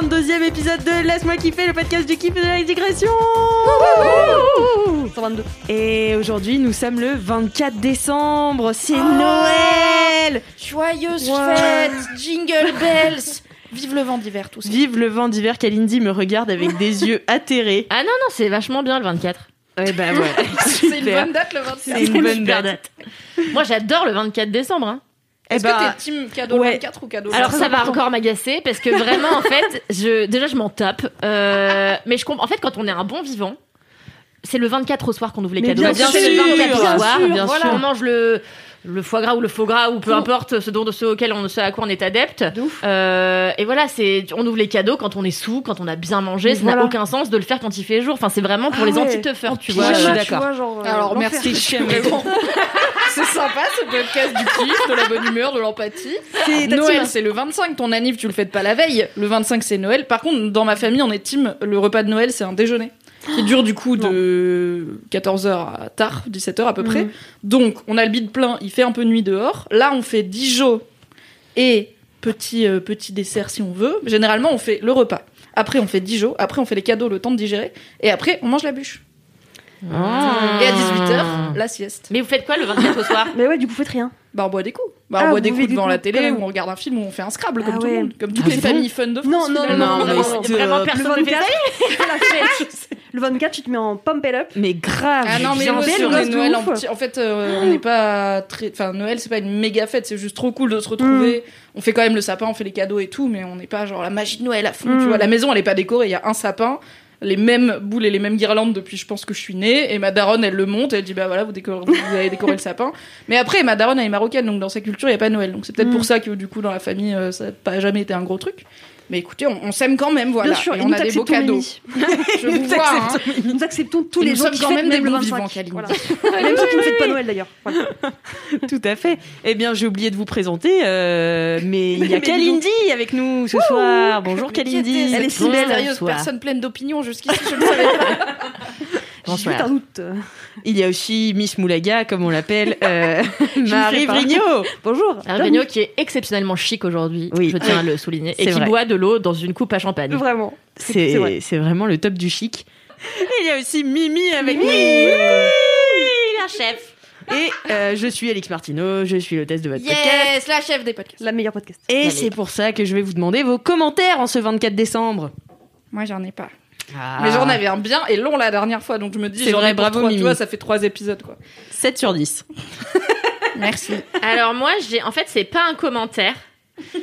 122e épisode de Laisse-moi kiffer, le podcast du kiff et de la digression 122. Et aujourd'hui, nous sommes le 24 décembre, c'est Noël Joyeuse Ouais. fête, jingle bells. Vive le vent d'hiver, tout ça. Vive le vent d'hiver qu'Alindy me regarde avec des yeux atterrés. Ah non, non, c'est vachement bien le 24. Ouais, bah ouais, C'est une bonne date le 26. C'est une bonne date. Moi, j'adore le 24 décembre. hein. Eh Est-ce bah, que t'es team cadeau ouais. 24 ou cadeau Alors, ça va encore m'agacer parce que vraiment, en fait, je, déjà, je m'en tape. Euh, mais je comprends. En fait, quand on est un bon vivant, c'est le 24 au soir qu'on ouvre les Mais cadeaux. bien Bien sûr, c'est le 24 bien au soir. sûr, bien voilà. sûr. On mange le. Le foie gras ou le faux gras ou peu importe ce dont ce auquel on ce à quoi on est adepte. Euh, et voilà, c'est on ouvre les cadeaux quand on est sous, quand on a bien mangé. Ça n'a aucun sens de le faire quand il fait jour. Enfin, c'est vraiment pour Ah les ouais. anti-teufeurs, tu vois. Je suis Euh, d'accord. Alors merci, vraiment. C'est sympa ce podcast du kiff, de la bonne humeur, de l'empathie. Noël c'est le 25, ton anniv tu le fêtes pas la veille. Le 25 c'est Noël. Par contre dans ma famille on est team, le repas de Noël c'est un déjeuner qui dure du coup de 14h à tard, 17h à peu près. Donc on a le bide plein, il fait un peu nuit dehors. Là on fait Dijon et petit euh, petit dessert si on veut. Généralement on fait le repas. Après on fait Dijon, après on fait les cadeaux le temps de digérer et après on mange la bûche. Ah. Et à 18h la sieste. Mais vous faites quoi le 24 au soir Mais ouais, du coup, faites rien. Bah, on boit des coups. Bah, Ah, on boit vous des coups devant la télé, ou on regarde un film, ou on fait un Scrabble, comme Ah tout le ouais. monde. Comme toutes Ah, les familles fun de France. Non, non, finalement. non, non, mais non, c'est vraiment le personne ne fait 24, c'est la fête. Le 24, tu te mets en pump it up. Mais grave. Ah non, mais Noël en petit. En fait, euh, on n'est pas très. Enfin, Noël, c'est pas une méga fête, c'est juste trop cool de se retrouver. On fait quand même le sapin, on fait les cadeaux et tout, mais on n'est pas genre la magie de Noël à fond. Mm. Tu vois, la maison, elle est pas décorée, il y a un sapin. Les mêmes boules et les mêmes guirlandes depuis je pense que je suis née et ma daronne elle le monte elle dit bah voilà vous, décorez, vous avez décoré le sapin mais après ma daronne elle est marocaine donc dans sa culture il y a pas Noël donc c'est peut-être Mm. pour ça que du coup dans la famille euh, ça n'a pas jamais été un gros truc mais écoutez on, on s'aime quand même voilà Bien sûr, et et on a des beaux cadeaux je vous Nous vois hein. Nous acceptons tous Et les nous gens sommes qui quand fêtent même même des le bons 25. vivants, Kaline. Voilà. Même ceux qui ne fêtent pas Noël d'ailleurs. Voilà. Tout à fait. Eh bien, j'ai oublié de vous présenter, euh, mais il y a Kalindi avec nous ce soir. Bonjour Kalindi. elle est si belle personne pleine d'opinions jusqu'ici je ne savais pas J'ai un doute. Il y a aussi Miss Moulaga, comme on l'appelle, euh, Marie sais pas. Vrigno. Bonjour. Arbenio qui est exceptionnellement chic aujourd'hui, Oui. je tiens à le souligner, et qui vrai. boit de l'eau dans une coupe à champagne. Vraiment. c'est vrai. Vraiment le top du chic. Et il y a aussi Mimi avec nous. la chef Et euh, je suis Alix Martineau, je suis l'hôtesse de votre podcast. yes la chef des podcasts La meilleure podcast. Et c'est pour ça que je vais vous demander vos commentaires en ce 24 décembre. moi j'en ai pas Ah. mais j'en avais un bien et long la dernière fois donc je me dis j'en ai bravo, trois, tu Mimi. vois ça fait trois épisodes quoi 7 sur 10. merci Alors moi, j'ai en fait, c'est pas un commentaire.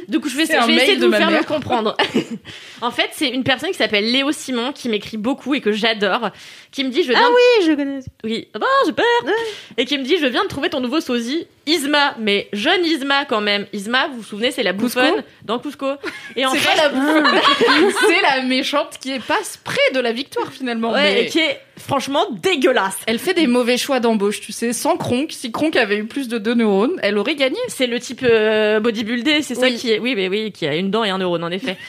Du coup, je vais, je essayer de, de vous faire mère. le comprendre. en fait, c'est une personne qui s'appelle Léo Simon qui m'écrit beaucoup et que j'adore, qui me dit je viens Ah oui, je connais. oui, ah bon, super. Et qui me dit je viens de trouver ton nouveau sosie Isma, mais jeune Isma quand même. Isma, vous vous souvenez, c'est la bouffonne dans Cusco. Et en c'est fait, pas la c'est la méchante qui est passe près de la victoire finalement ouais, mais et qui est franchement dégueulasse. elle fait des mauvais choix d'embauche tu sais sans Kronk si Kronk avait eu plus de deux neurones elle aurait gagné C'est le type euh, bodybuildé, c'est ça qui est. Oui, mais oui, qui a une dent et un neurone en effet.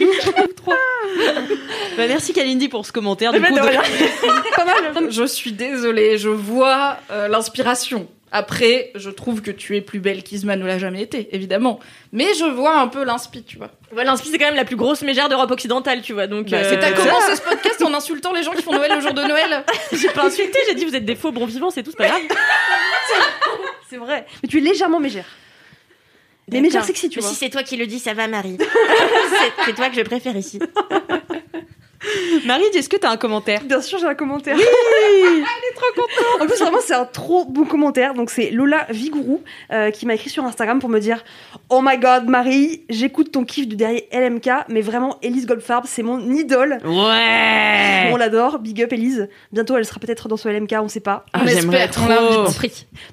Bah, merci Kalindi pour ce commentaire. Du Mais coup, de de- rien. pas mal je suis désolée je vois euh, l'inspiration après je trouve que tu es plus belle qu'Isma ne l'a jamais été évidemment mais je vois un peu l'inspi tu vois Voilà, Inspi, c'est quand même la plus grosse mégère d'Europe occidentale, tu vois. Donc, Bah, euh, c'est t'as commencé ce podcast en insultant les gens qui font Noël le jour de Noël j'ai pas insulté, j'ai dit vous êtes des faux bons vivants, c'est tout, c'est pas grave. C'est vrai. Mais tu es légèrement mégère. Mais mégère sexy, tu Mais vois. si c'est toi qui le dis, ça va, Marie. c'est toi que je préfère ici. Marie, est-ce que t'as un commentaire? Bien sûr, j'ai un commentaire. Oui Elle est trop contente En plus, vraiment, c'est un trop bon commentaire. Donc, c'est Lola Vigourou euh, qui m'a écrit sur Instagram pour me dire Oh my god, Marie, j'écoute ton kiff du dernier LMK, mais vraiment, Elise Goldfarb, c'est mon idole. Ouais On l'adore. Big up, Elise. Bientôt, elle sera peut-être dans ce LMK, on sait pas. Ah, On trop.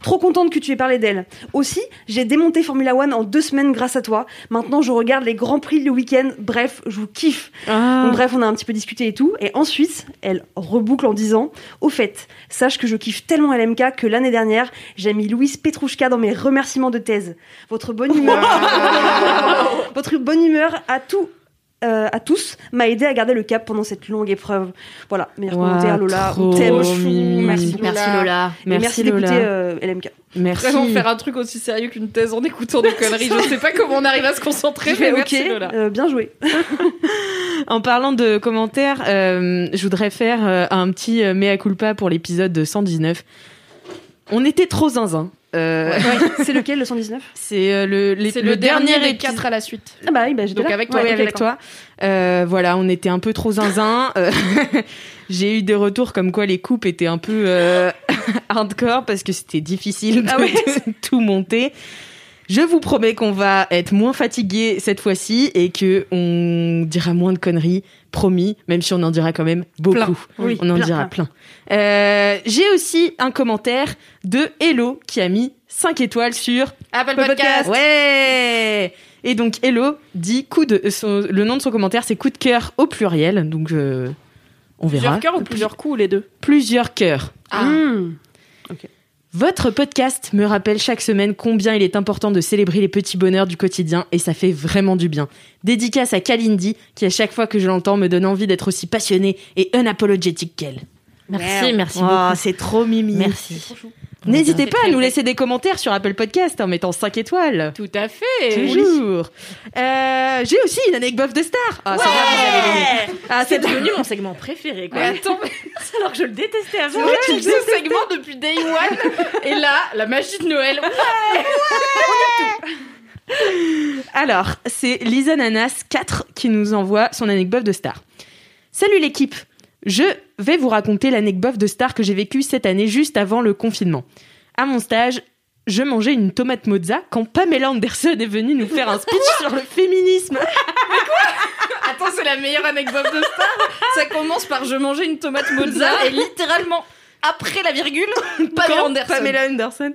Trop contente que tu aies parlé d'elle. Aussi, j'ai démonté Formula One en deux semaines grâce à toi. Maintenant, je regarde les grands prix le week-end. Bref, je vous kiffe. Ah. Donc bref, on a un petit peu discuté et tout. Et ensuite, elle reboucle en disant Au fait, sache que je kiffe tellement LMK que l'année dernière, j'ai mis Louise Petrouchka dans mes remerciements de thèse. Votre bonne humeur, votre bonne humeur à tout. Euh, à tous m'a aidé à garder le cap pendant cette longue épreuve. Voilà, meilleur Ouah, commentaire Lola, on t'aime. Merci Lola. Merci Lola. Et Merci, d'écouter euh, LMK. Merci. Vraiment faire un truc aussi sérieux qu'une thèse en écoutant des conneries. Je sais pas comment on arrive à se concentrer, mais ok, merci Lola. euh, bien joué. En parlant de commentaires, euh, je voudrais faire euh, un petit euh, mea culpa pour l'épisode 119. On était trop zinzin. Euh, c'est lequel le 119 C'est euh, le, les- le, dernier des épisode- quatre à la suite. Ah bah oui, bah Donc là. avec toi, Ouais, avec toi. Euh, voilà, on était un peu trop zinzin. Euh, J'ai eu des retours comme quoi les coupes étaient un peu euh, hardcore parce que c'était difficile de Ah ouais. de tout monter. Je vous promets qu'on va être moins fatigué cette fois-ci et que on dira moins de conneries, promis, même si on en dira quand même beaucoup. Plein. Oui, on en plein, dira plein. Euh, J'ai aussi un commentaire de Hello qui a mis 5 étoiles sur Apple Podcast. Podcast. Ouais Et donc Hello dit coup de son- le nom de son commentaire c'est coup de cœur au pluriel donc euh, on verra Plusieurs cœurs ou plusieurs coups, les deux? Plusieurs cœurs. Ah. Mmh. Votre podcast me rappelle chaque semaine combien il est important de célébrer les petits bonheurs du quotidien et ça fait vraiment du bien. Dédicace à Kalindi qui à chaque fois que je l'entends me donne envie d'être aussi passionnée et unapologétique qu'elle. Merci, merci Oh, beaucoup. c'est trop mimi. Merci. N'hésitez pas à nous laisser des commentaires sur Apple Podcast en mettant 5 étoiles. Tout à fait. Toujours. Euh, J'ai aussi une anecdote de star. Ah, l'aimer. Ah, C'est c'est devenu mon segment préféré, quoi. Attends, mais Alors que je le détestais avant. tu faisais ce segment depuis day one. Et là, la magie de Noël. Alors, c'est Lisa Nanas 4 qui nous envoie son anecdote de star. Salut l'équipe Je vais vous raconter l'anecdote de star que j'ai vécue cette année juste avant le confinement. À mon stage, je mangeais une tomate mozza quand Pamela Anderson est venue nous faire un speech sur le féminisme. Attends, c'est la meilleure anecdote de star. Ça commence par je mangeais une tomate mozza et littéralement après la virgule, Pamela Anderson. Pamela Anderson.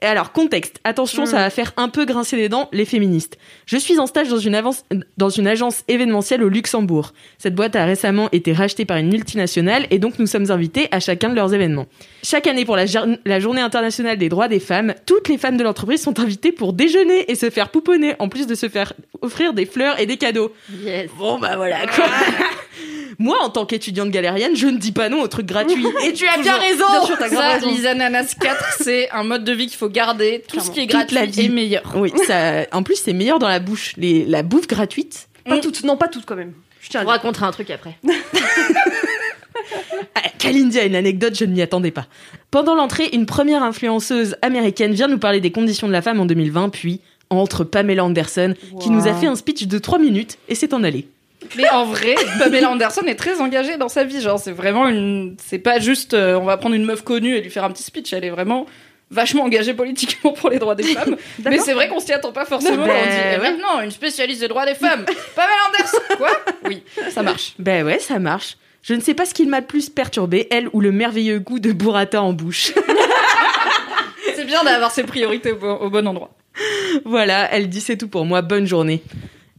Et alors, contexte. Attention, ça va faire un peu grincer les dents, les féministes. Je suis en stage dans une, avance- dans une agence événementielle au Luxembourg. Cette boîte a récemment été rachetée par une multinationale et donc nous sommes invités à chacun de leurs événements. Chaque année pour la, jour- la journée internationale des droits des femmes, toutes les femmes de l'entreprise sont invitées pour déjeuner et se faire pouponner, en plus de se faire offrir des fleurs et des cadeaux. Yes. Bon bah voilà quoi. Moi, en tant qu'étudiante galérienne, je ne dis pas non aux trucs gratuits. Et tu as bien raison. Bien sûr, Ça, raison. Lisa Nanas 4, c'est un mode de vie qu'il faut garder. Tout ce qui est Toute la gratuit vie. est meilleur. Oui, ça, en plus, c'est meilleur dans la bouche. Les, la bouffe gratuite. Pas toutes, non, pas toutes quand même. Je tiens à On le dire. racontera un truc après. Ah, Kalindi a une anecdote, je ne m'y attendais pas. Pendant l'entrée, une première influenceuse américaine vient nous parler des conditions de la femme en 2020, puis entre Pamela Anderson, qui nous a fait un speech de 3 minutes et s'est en allée. Mais en vrai, Pamela Anderson est très engagée dans sa vie. Genre, c'est vraiment une. C'est pas juste euh, on va prendre une meuf connue et lui faire un petit speech. Elle est vraiment vachement engagée politiquement pour les droits des femmes. Mais c'est vrai qu'on s'y attend pas forcément. Ben, quand on dit eh, ouais. maintenant une spécialiste des droits des femmes. Pamela Anderson. Quoi Oui, ça marche. Ben ouais, ça marche. Je ne sais pas ce qui m'a le plus perturbé, elle ou le merveilleux goût de burrata en bouche. C'est bien d'avoir ses priorités au bon, au bon endroit. voilà, elle dit c'est tout pour moi, bonne journée.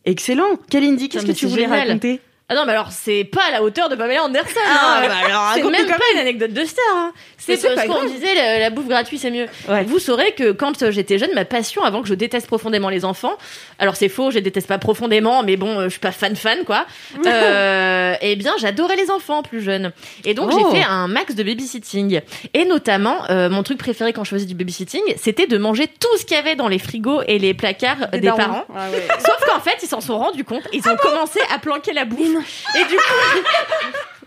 Excellent. Kalindi, qu'est-ce que tu voulais génial. raconter? Ah non, mais alors c'est pas à la hauteur de Pamela Anderson. Ah, hein. bah alors, c'est même pas une anecdote de star. hein. C'est pas qu'on disait la, la bouffe gratuite c'est mieux. Ouais. Vous saurez que quand euh, j'étais jeune, ma passion avant que je déteste profondément les enfants. Alors c'est faux, je les déteste pas profondément, mais bon, euh, je suis pas fan fan quoi. Euh, eh bien, j'adorais les enfants plus jeunes. Et donc Oh. j'ai fait un max de babysitting. Et notamment, euh, mon truc préféré quand je faisais du babysitting, c'était de manger tout ce qu'il y avait dans les frigos et les placards des, parents. Ah ouais. Sauf qu'en fait, ils s'en sont rendus compte. Ils ont commencé à planquer la bouffe. Et du coup,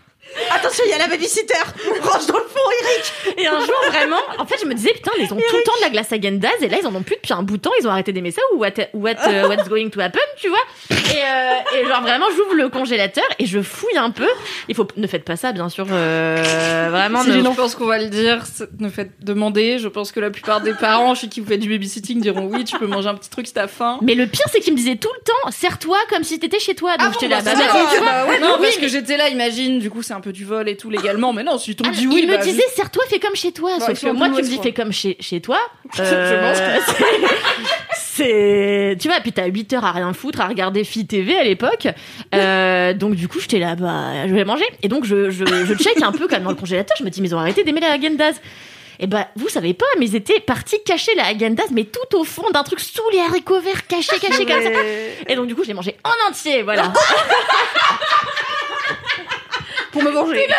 Attention, il y a la babysitter. Range dans le fond, Eric. Et un jour, vraiment, en fait, je me disais, putain, ils ont tout le temps de la glace à Gendaz, et là, ils en ont plus depuis un bout de temps, ils ont arrêté d'aimer ça, ou what, what, euh, what's going to happen, tu vois. Et, euh, et genre, vraiment, j'ouvre le congélateur et je fouille un peu. Il faut, ne faites pas ça, bien sûr, euh, vraiment. Si, ne- je pense qu'on va le dire, c'est- ne faites demander. Je pense que la plupart des parents chez qui vous faites du babysitting diront oui, tu peux manger un petit truc si t'as faim. Mais le pire, c'est qu'ils me disaient tout le temps, serre-toi comme si t'étais chez toi. Donc Ah j'étais bon, là, bah, bah, bah ouais, non, Oui, parce que j'étais là, imagine, du coup c'est un peu du vol et tout légalement, mais non, si t'ont Ah, dit oui, il me disait, serre-toi, fais comme chez toi. Ouais, Sauf que moi, tu me dis, fais comme chez, chez toi. Je euh, c'est, tu vois, puis t'as 8 heures à rien foutre, à regarder Fi TV à l'époque. Euh, donc, du coup, j'étais là, bah, je vais manger. Et donc, je, je, je check un peu comme dans le congélateur. Je me dis, mais ils ont arrêté d'aimer la Häagen-Dazs. Et bah, vous savez pas, mais ils étaient partis cacher la Häagen-Dazs, mais tout au fond d'un truc sous les haricots verts, caché, caché comme ça. Et donc, du coup, je l'ai mangé en entier, voilà. Pour me venger.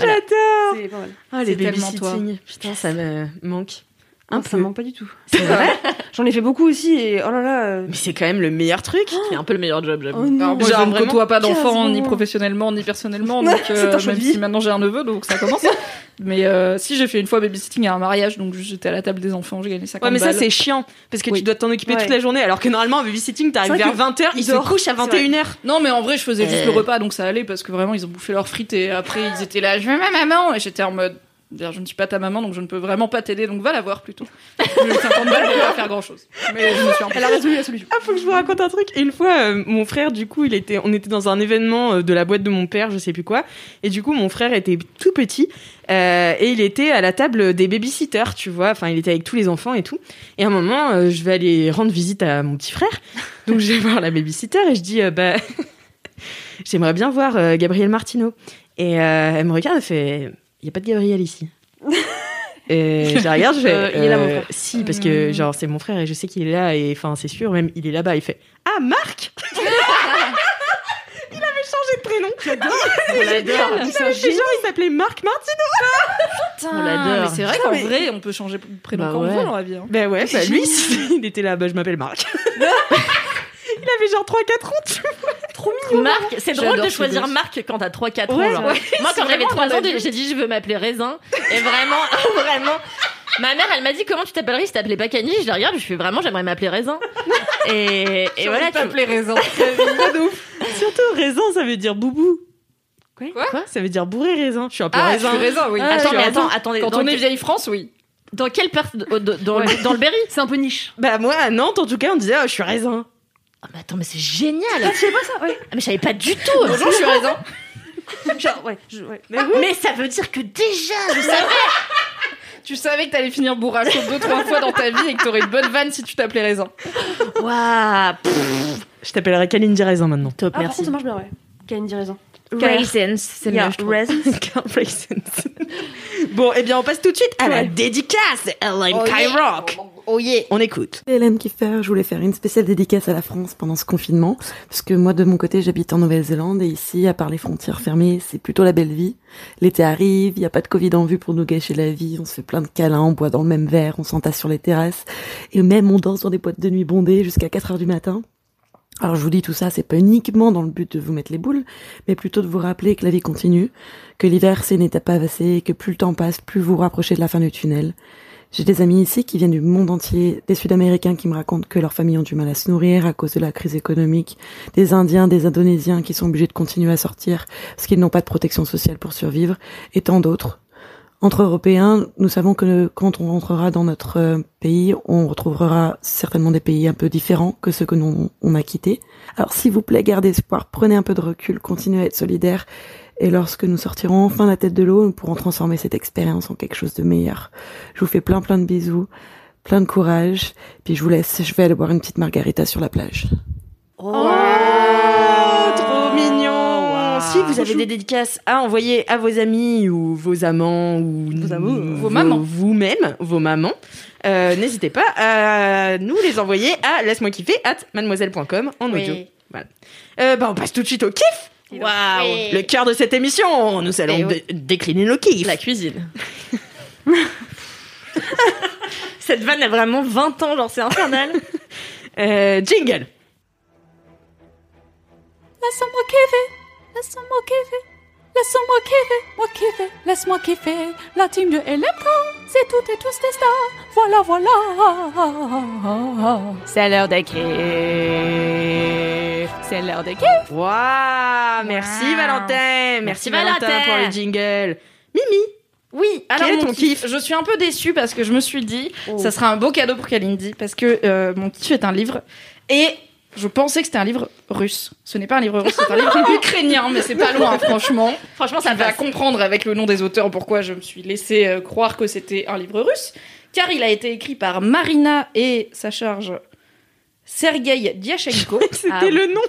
J'adore. C'est pas mal. Ah, les C'est tellement babysitting. Putain, ça me manque. Un ça peu. me manque pas du tout. C'est vrai? J'en ai fait beaucoup aussi et oh là là. euh, Mais c'est quand même le meilleur truc. C'est un peu le meilleur job, j'avoue. Oh non. Moi, Genre je ne vraiment côtoie pas d'enfants, 15 ni professionnellement, ni personnellement, donc c'est euh, un choix même de vie. si maintenant j'ai un neveu, donc ça commence. mais euh, si j'ai fait une fois babysitting à un mariage, donc j'étais à la table des enfants, j'ai gagné 50 Ouais, mais ça, balles. c'est chiant. Parce que Oui. tu dois t'en occuper Ouais. toute la journée. Alors que normalement, un babysitting, t'arrives C'est vrai vers 20h, que ils se dort. couchent à C'est vrai. 21h. Non, mais en vrai, je faisais juste Euh. le repas, donc ça allait parce que vraiment, ils ont bouffé leurs frites et après, ils étaient là, je veux ma maman, et j'étais en mode. D'ailleurs, je ne suis pas ta maman, donc je ne peux vraiment pas t'aider, donc va la voir plutôt. Eu 50 balles pour pas faire grand chose. Mais je me suis Elle a résolu la solution. Ah, faut que je vous raconte un truc. Et une fois, euh, mon frère, du coup, il était, on était dans un événement euh, de la boîte de mon père, je sais plus quoi. Et du coup, mon frère était tout petit euh, et il était à la table des babysitters, tu vois. Enfin, il était avec tous les enfants et tout. Et à un moment, euh, je vais aller rendre visite à mon petit frère. Donc, je vais voir la babysitter et je dis, euh, bah, j'aimerais bien voir euh, Gabriel Martineau. Et euh, elle me regarde, elle fait, il y a pas de Gabriel ici. Et je la regarde, je fais, Euh, il est là, mon euh, frère. Si, parce que genre c'est mon frère et je sais qu'il est là et enfin c'est sûr, même il est là-bas. Il fait Ah Marc Il avait changé de prénom. On l'adore. Il avait fait genre il s'appelait Marc Martin. Putain, On l'adore. Mais c'est vrai qu'en mais- vrai, on peut changer de prénom Bah quand on veut dans la vie. hein. Ben ouais, bah lui il était là, bah je m'appelle Marc. Il avait genre 3-4 ans. tu vois. Marc, c'est drôle de choisir. Marc quand t'as 3-4 Ouais, ans. ouais, Moi, quand j'avais vraiment 3 ans, j'ai dit je veux m'appeler Raisin. Et vraiment, vraiment. Ma mère, elle m'a dit comment tu t'appellerais si t'appelais pas Camille? Je la regarde, je fais vraiment, j'aimerais m'appeler Raisin. Et, et voilà. tu- t'appeler raison. Surtout raisin, ça veut dire boubou. Quoi? Quoi? Ça veut dire bourré raisin. Je suis un peu Ah, je raisin. suis raisin, oui. Attends, mais raisin. attends, attendez. Quand on est vieille France, oui. dans quelle dans, le- dans le Berry? C'est un peu niche. Bah moi à Nantes en tout cas on disait oh, je suis raisin. Ah, mais attends, mais c'est génial. Je sais pas ça, ouais. Ah, mais je savais pas du tout. Bonjour, je suis raisin. Genre, ouais. je- ouais. Mais Mais ça veut dire que déjà, je savais. Tu savais que t'allais finir bourracho deux, trois fois dans ta vie et que t'aurais une bonne vanne si tu t'appelais raisin. Waouh. Je t'appellerai Kalindi raisin maintenant. Top, Ah, par merci. contre, ça marche bien, ouais. Kalindi raison. Raisins, c'est Yeah, mieux, je trouve. raisins. Bon, eh bien on passe tout de suite à la dédicace de Ellen Kyrock. Oh yeah. On écoute. LM Kiffer, je voulais faire une spéciale dédicace à la France pendant ce confinement, parce que moi de mon côté j'habite en Nouvelle-Zélande et ici, à part les frontières fermées, c'est plutôt la belle vie. L'été arrive, il n'y a pas de Covid en vue pour nous gâcher la vie, on se fait plein de câlins, on boit dans le même verre, on s'entasse sur les terrasses, et même on danse dans des boîtes de nuit bondées jusqu'à 4 heures du matin. Alors je vous dis tout ça, c'est pas uniquement dans le but de vous mettre les boules, mais plutôt de vous rappeler que la vie continue, que l'hiver c'est une étape et que plus le temps passe, plus vous vous rapprochez de la fin du tunnel. J'ai des amis ici qui viennent du monde entier, des Sud-Américains qui me racontent que leurs familles ont du mal à se nourrir à cause de la crise économique, des Indiens, des Indonésiens qui sont obligés de continuer à sortir parce qu'ils n'ont pas de protection sociale pour survivre, et tant d'autres. Entre Européens, nous savons que quand on rentrera dans notre euh, pays, on retrouvera certainement des pays un peu différents que ceux que nous on a quittés. Alors s'il vous plaît, gardez espoir, prenez un peu de recul, continuez à être solidaires, et lorsque nous sortirons enfin la tête de l'eau, nous pourrons transformer cette expérience en quelque chose de meilleur. Je vous fais plein plein de bisous, plein de courage, puis je vous laisse, je vais aller boire une petite margarita sur la plage. Si vous avez des dédicaces à envoyer à vos amis ou vos amants ou Vos amours. Vos mamans. vous-même, vos mamans, euh, n'hésitez pas à nous les envoyer à laisse-moi kiffer at mademoiselle.com en audio. Voilà. Euh, bah, on passe tout de suite au kiff. Waouh. Le cœur de cette émission, nous allons Eh oui. décliner nos kiffs. La cuisine. Cette vanne a vraiment 20 ans, genre c'est infernal. Euh, jingle. laisse-moi kiffer, laisse-moi kiffer. Laisse-moi kiffer, moi kiffer, laisse-moi kiffer. La team de LMK, c'est toutes et tous des stars. Voilà, voilà. C'est l'heure de kiff. C'est l'heure de kiff. Waouh Merci Wow. Valentin Merci, Merci, Valentin, Valentin. pour le jingle. Mimi Oui, alors Quel est ton kiff, kiff Je suis un peu déçue parce que je me suis dit, ça sera un beau cadeau pour Kalindi parce que euh, mon kiff est un livre et je pensais que c'était un livre russe. Ce n'est pas un livre russe, c'est un livre ukrainien, mais c'est pas loin, franchement. Franchement, ça vas passe. comprendre avec le nom des auteurs pourquoi je me suis laissé euh, croire que c'était un livre russe, car il a été écrit par Marina et sa charge Sergei Diachenko. C'était Ah. le nom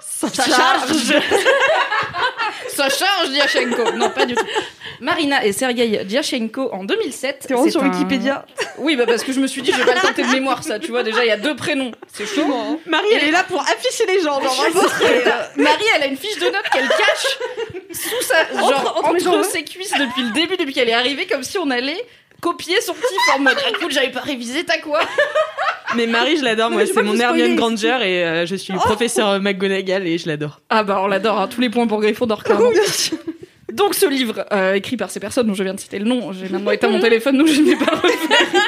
Ça charge. Sa charge Diachenko. Non, pas du tout. Marina et Sergei Diachenko en 2007. T'es vraiment C'est sur un- Wikipédia. Oui, bah parce que je me suis dit, je vais pas le tenter de mémoire, ça. Tu vois, déjà, il y a deux prénoms. C'est chaud. Marie, elle est là pour afficher les gens. genre, euh, Marie, elle a une fiche de notes qu'elle cache sous sa, genre, entre les entre, jambes. ses cuisses depuis le début, depuis qu'elle est arrivée, comme si on allait copier son petit en mode, écoute, j'avais pas révisé, t'as quoi? Mais Marie, je l'adore. Moi, c'est mon. Hermione Granger et euh, je suis professeur McGonagall et je l'adore. Ah bah, on l'adore, hein, tous les points pour Gryffondor, clairement. Donc ce livre, euh, écrit par ces personnes dont je viens de citer le nom, j'ai maintenant éteint mon téléphone donc je ne vais pas refaire,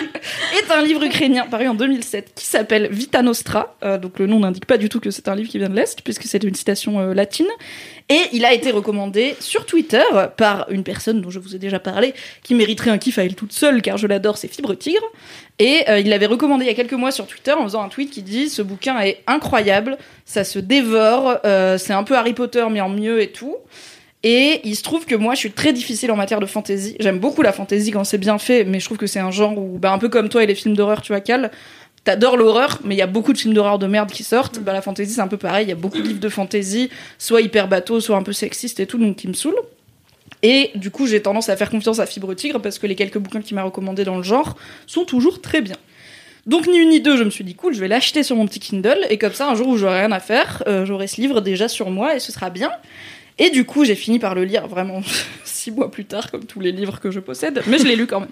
est un livre ukrainien paru en 2007 qui s'appelle Vita Nostra. Euh, donc le nom n'indique pas du tout que c'est un livre qui vient de l'Est puisque c'est une citation euh, latine. Et il a été recommandé sur Twitter par une personne dont je vous ai déjà parlé, qui mériterait un kiff à elle toute seule car je l'adore, c'est Fibre Tigre. Et il l'avait recommandé il y a quelques mois sur Twitter en faisant un tweet qui dit ce bouquin est incroyable, ça se dévore, c'est un peu Harry Potter mais en mieux et tout. Et il se trouve que moi, je suis très difficile en matière de fantasy. J'aime beaucoup la fantasy quand c'est bien fait, mais je trouve que c'est un genre où, bah, un peu comme toi et les films d'horreur, tu vois, Cal, t'adores l'horreur, mais il y a beaucoup de films d'horreur de merde qui sortent. Bah, la fantasy, c'est un peu pareil. Il y a beaucoup de livres de fantasy, soit hyper bateau, soit un peu sexiste et tout, donc qui me saoulent. Et du coup, j'ai tendance à faire confiance à Fibre Tigre parce que les quelques bouquins qu'il m'a recommandés dans le genre sont toujours très bien. Donc ni une ni deux, je me suis dit cool, je vais l'acheter sur mon petit Kindle et comme ça, un jour où j'aurai rien à faire, euh, j'aurai ce livre déjà sur moi et ce sera bien. Et du coup, j'ai fini par le lire vraiment six mois plus tard, comme tous les livres que je possède, mais je l'ai lu quand même.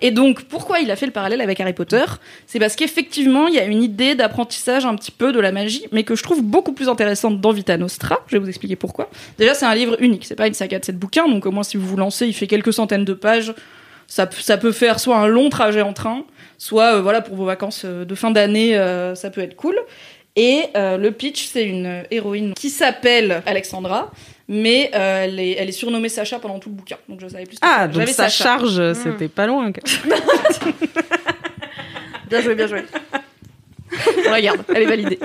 Et donc, pourquoi il a fait le parallèle avec Harry Potter? C'est parce qu'effectivement, il y a une idée d'apprentissage un petit peu de la magie, mais que je trouve beaucoup plus intéressante dans Vita Nostra. Je vais vous expliquer pourquoi. Déjà, c'est un livre unique, c'est pas une saga de sept bouquins, donc au moins si vous vous lancez, il fait quelques centaines de pages. Ça, peut faire soit un long trajet en train, soit euh, voilà pour vos vacances euh, de fin d'année, euh, ça peut être cool. Et le pitch, c'est une héroïne qui s'appelle Alexandra, mais euh, elle, est, elle est surnommée Sacha pendant tout le bouquin. Donc je savais plus. ce que Ah, donc J'avais ça Sacha. charge, c'était pas loin. Bien joué, bien joué. On la garde, elle est validée.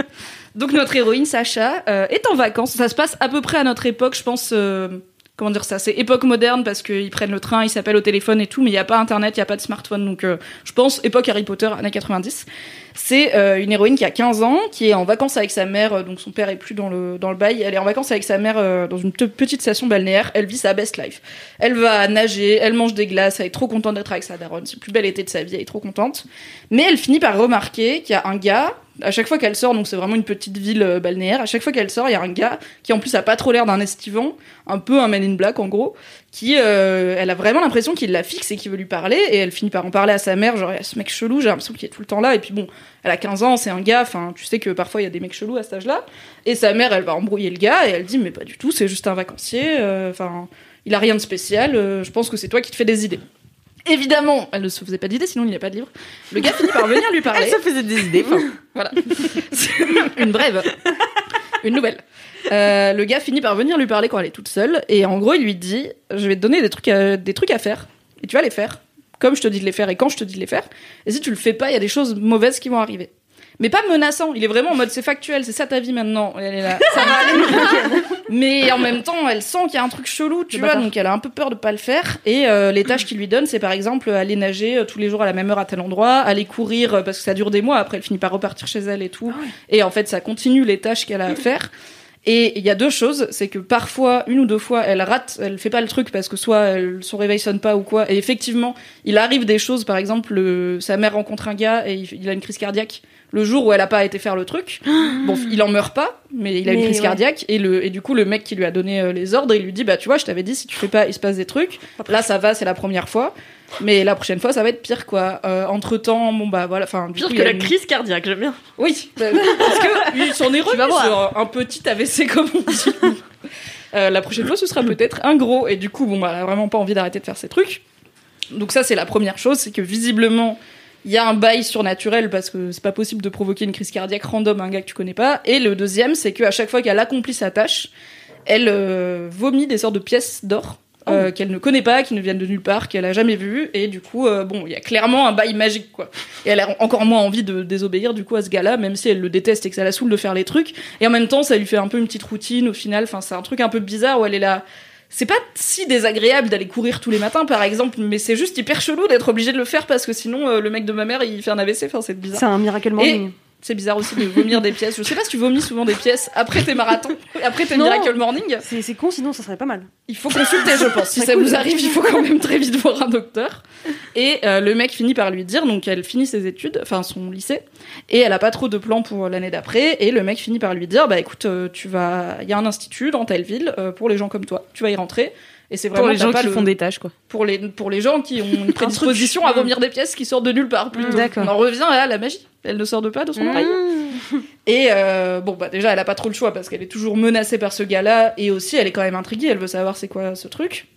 Donc notre héroïne Sacha euh, est en vacances. Ça se passe à peu près à notre époque, je pense. euh, comment dire ça C'est époque moderne parce qu'ils prennent le train, ils s'appellent au téléphone et tout, mais il n'y a pas internet, il n'y a pas de smartphone. Donc euh, je pense époque Harry Potter, années 90. C'est euh, une héroïne qui a 15 ans, qui est en vacances avec sa mère, euh, donc son père est plus dans le, dans le bail. Elle est en vacances avec sa mère euh, dans une te- petite station balnéaire. Elle vit sa best life. Elle va nager, elle mange des glaces, elle est trop contente d'être avec sa daronne. C'est le plus bel été de sa vie, elle est trop contente. Mais elle finit par remarquer qu'il y a un gars, à chaque fois qu'elle sort, donc c'est vraiment une petite ville euh, balnéaire, à chaque fois qu'elle sort, il y a un gars qui en plus a pas trop l'air d'un estivant, un peu un man in black en gros, qui, euh, elle a vraiment l'impression qu'il la fixe et qu'il veut lui parler, et elle finit par en parler à sa mère, genre, il y a ce mec chelou, j'ai l'impression qu'il est tout le temps là, et puis bon, elle a 15 ans, c'est un gars, enfin, tu sais que parfois il y a des mecs chelous à cet âge-là, et sa mère, elle va embrouiller le gars, et elle dit, mais pas du tout, c'est juste un vacancier, euh, enfin, il a rien de spécial, je pense que c'est toi qui te fais des idées. Évidemment, elle ne se faisait pas d'idées, sinon il n'y a pas de livre. Le gars finit par venir lui parler. Elle se faisait des idées. enfin. Voilà. une brève. Une nouvelle. Euh, le gars finit par venir lui parler quand elle est toute seule. Et en gros, il lui dit Je vais te donner des trucs, à, des trucs à faire. Et tu vas les faire. Comme je te dis de les faire et quand je te dis de les faire. Et si tu le fais pas, il y a des choses mauvaises qui vont arriver. Mais pas menaçant. Il est vraiment en mode C'est factuel, c'est ça ta vie maintenant. Elle est là. Ça va aller. Mais en même temps, elle sent qu'il y a un truc chelou, tu vois. Donc elle a un peu peur de pas le faire. Et euh, les tâches qu'il lui donne, c'est par exemple aller nager euh, tous les jours à la même heure à tel endroit, aller courir euh, parce que ça dure des mois. Après, elle finit par repartir chez elle et tout. Et en fait, ça continue les tâches qu'elle a à faire. Et il y a deux choses, c'est que parfois, une ou deux fois, elle rate, elle fait pas le truc parce que soit elle- son réveil sonne pas ou quoi. Et effectivement, il arrive des choses, par exemple, le- sa mère rencontre un gars et il, il a une crise cardiaque le jour où elle a pas été faire le truc. Bon, il en meurt pas, mais il a une crise ouais. cardiaque et le et du coup le mec qui lui a donné euh, les ordres, il lui dit bah tu vois, je t'avais dit si tu fais pas, il se passe des trucs. Là, ça va, c'est la première fois. Mais la prochaine fois, ça va être pire, quoi. entre temps, bon bah voilà, enfin pire que la crise cardiaque, j'aime bien. Oui, bah, parce que est remis sur un petit AVC comme on dit. Euh, la prochaine fois, ce sera peut-être un gros. Et du coup, bon, bah, elle a vraiment pas envie d'arrêter de faire ces trucs. Donc ça, c'est la première chose, c'est que visiblement, il y a un bail surnaturel parce que c'est pas possible de provoquer une crise cardiaque random à un gars que tu connais pas. Et le deuxième, c'est qu'à chaque fois qu'elle accomplit sa tâche, elle euh, vomit des sortes de pièces d'or euh, oh. qu'elle ne connaît pas, qui ne viennent de nulle part, qu'elle a jamais vu, et du coup, euh, bon, il y a clairement un bail magique, quoi. Et elle a encore moins envie de désobéir, du coup, à ce gars-là, même si elle le déteste et que ça la saoule de faire les trucs. Et en même temps, ça lui fait un peu une petite routine au final. Enfin, c'est un truc un peu bizarre où elle est là. C'est pas si désagréable d'aller courir tous les matins, par exemple, mais c'est juste hyper chelou d'être obligé de le faire parce que sinon, euh, le mec de ma mère, il fait un AVC. Enfin, c'est bizarre. C'est un miracle morning. C'est bizarre aussi de vomir des pièces. Je sais pas si tu vomis souvent des pièces après tes marathons, après tes Miracle Morning. C'est con, sinon ça serait pas mal. Il faut consulter, je pense. Si ça vous arrive, il faut quand même très vite voir un docteur. Et euh, le mec finit par lui dire, donc elle finit ses études, enfin son lycée, et elle a pas trop de plans pour l'année d'après. Et le mec finit par lui dire, bah écoute, euh, tu vas, il y a un institut dans telle ville euh, pour les gens comme toi. Tu vas y rentrer. Et c'est vraiment pour les gens qui font des tâches, quoi. Pour les, pour les gens qui ont une prédisposition à vomir des pièces qui sortent de nulle part. D'accord. On en revient à la magie. Elle ne sort de pas de son oreille. Mmh. Et euh, bon, bah déjà, elle a pas trop le choix parce qu'elle est toujours menacée par ce gars-là. Et aussi, elle est quand même intriguée. Elle veut savoir c'est quoi ce truc.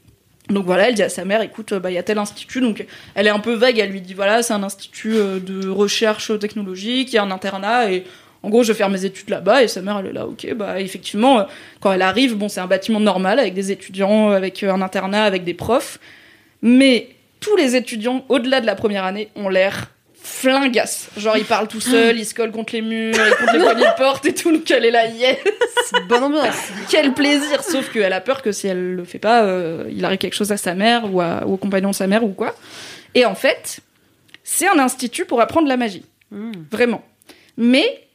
Donc voilà, elle dit à sa mère, écoute, bah il y a tel institut, donc elle est un peu vague, elle lui dit voilà, c'est un institut euh, de recherche technologique, il y a un internat et en gros, je vais faire mes études là-bas et sa mère, elle est là, ok, bah effectivement, euh, quand elle arrive, bon, c'est un bâtiment normal avec des étudiants, avec euh, un internat, avec des profs, mais tous les étudiants, au-delà de la première année, ont l'air flingasses. Genre, ils parlent tout seuls, ils se collent contre les murs, ils contre les poignées de porte et tout, donc elle est là, yes Bonne ambiance Quel plaisir Sauf qu'elle a peur que si elle le fait pas, euh, il arrive quelque chose à sa mère ou, au compagnon de sa mère ou quoi. Et en fait, c'est un institut pour apprendre la magie. Hmm. Vraiment. Mais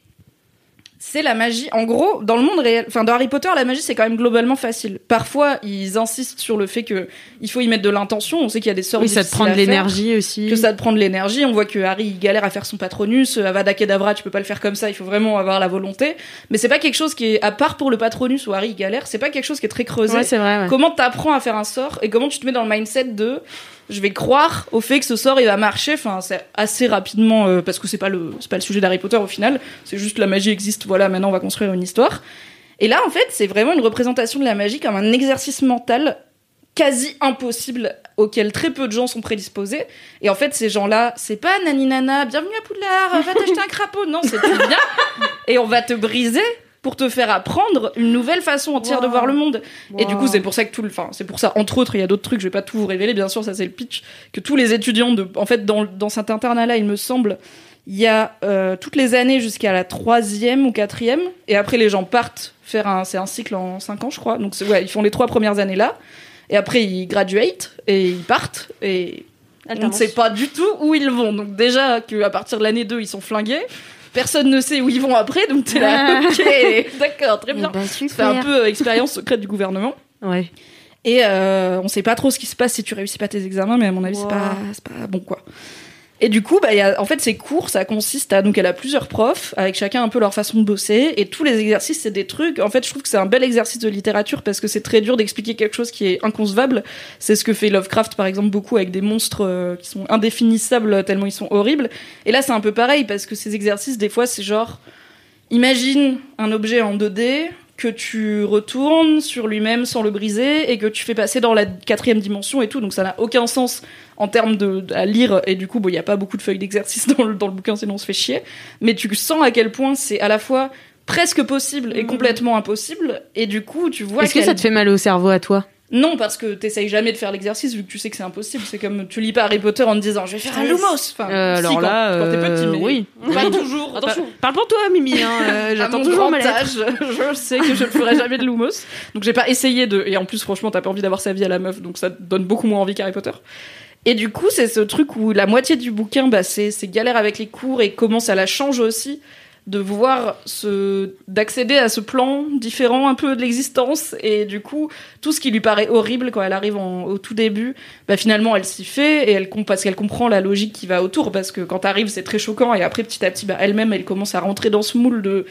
c'est la magie. En gros, dans le monde réel, enfin dans Harry Potter, la magie c'est quand même globalement facile. Parfois, ils insistent sur le fait que il faut y mettre de l'intention. On sait qu'il y a des sorts. Oui, ça te prend de l'énergie aussi. Que ça te prend de l'énergie. On voit que Harry il galère à faire son Patronus. Avada Kedavra, tu peux pas le faire comme ça. Il faut vraiment avoir la volonté. Mais c'est pas quelque chose qui est à part pour le Patronus où Harry il galère. C'est pas quelque chose qui est très creusé. Ouais, c'est vrai. Ouais. Comment t'apprends à faire un sort et comment tu te mets dans le mindset de je vais croire au fait que ce sort il va marcher. Enfin, c'est assez rapidement euh, parce que c'est pas le c'est pas le sujet d'Harry Potter au final. C'est juste la magie existe. Voilà, maintenant on va construire une histoire. Et là, en fait, c'est vraiment une représentation de la magie comme un exercice mental quasi impossible auquel très peu de gens sont prédisposés. Et en fait, ces gens-là, c'est pas nani nana, bienvenue à Poudlard, va t'acheter un crapaud. Non, c'est bien. Et on va te briser pour te faire apprendre une nouvelle façon entière de voir le monde. Et du coup, c'est pour ça que tout le, enfin, c'est pour ça, entre autres, il y a d'autres trucs, je vais pas tout vous révéler, bien sûr, ça c'est le pitch, que tous les étudiants de, en fait, dans, dans cet internat-là, il me semble, il y a euh, toutes les années jusqu'à la troisième ou quatrième, et après les gens partent faire un, c'est un cycle en cinq ans, je crois. Donc ouais, ils font les trois premières années là, et après ils graduate et ils partent et on ne sait pas du tout où ils vont. Donc déjà qu'à partir de l'année 2, ils sont flingués personne ne sait où ils vont après, donc t'es là, ok, d'accord, très bien. C'est bah, un peu euh, expérience secrète du gouvernement. Ouais. Et euh, on sait pas trop ce qui se passe si tu réussis pas tes examens, mais à mon avis, c'est pas, pas bon, quoi. Et du coup, bah, y a, en fait, ces cours, ça consiste à donc elle a plusieurs profs avec chacun un peu leur façon de bosser et tous les exercices, c'est des trucs. En fait, je trouve que c'est un bel exercice de littérature parce que c'est très dur d'expliquer quelque chose qui est inconcevable. C'est ce que fait Lovecraft, par exemple, beaucoup avec des monstres euh, qui sont indéfinissables tellement ils sont horribles. Et là, c'est un peu pareil parce que ces exercices, des fois, c'est genre, imagine un objet en 2D que tu retournes sur lui-même sans le briser et que tu fais passer dans la quatrième dimension et tout. Donc ça n'a aucun sens en termes de, à lire et du coup, il n'y a pas beaucoup de feuilles d'exercice dans le, dans le bouquin, sinon on se fait chier. Mais tu sens à quel point c'est à la fois presque possible et mmh. complètement impossible et du coup, tu vois. Est-ce que ça te fait mal au cerveau à toi? Non, parce que t'essayes jamais de faire l'exercice vu que tu sais que c'est impossible. C'est comme tu lis pas Harry Potter en te disant je vais faire un lumos. Enfin, euh, alors là, quand, t'es petit, euh, mais oui. Pas toujours. Attention. Parle pour toi, Mimi. Hein. Euh, j'attends toujours ma lettre. je sais que je ne ferai jamais de lumos. Donc j'ai pas essayé de. Et en plus, franchement, t'as pas envie d'avoir sa vie à la meuf, donc ça donne beaucoup moins envie qu'Harry Potter. Et du coup, c'est ce truc où la moitié du bouquin, bah, c'est galère avec les cours et comment ça la change aussi de voir ce d'accéder à ce plan différent un peu de l'existence. Et du coup tout ce qui lui paraît horrible quand elle arrive au tout début bah finalement elle s'y fait et elle parce qu'elle comprend la logique qui va autour. Parce que quand t'arrives c'est très choquant et après petit à petit bah, elle-même elle commence à rentrer dans ce moule de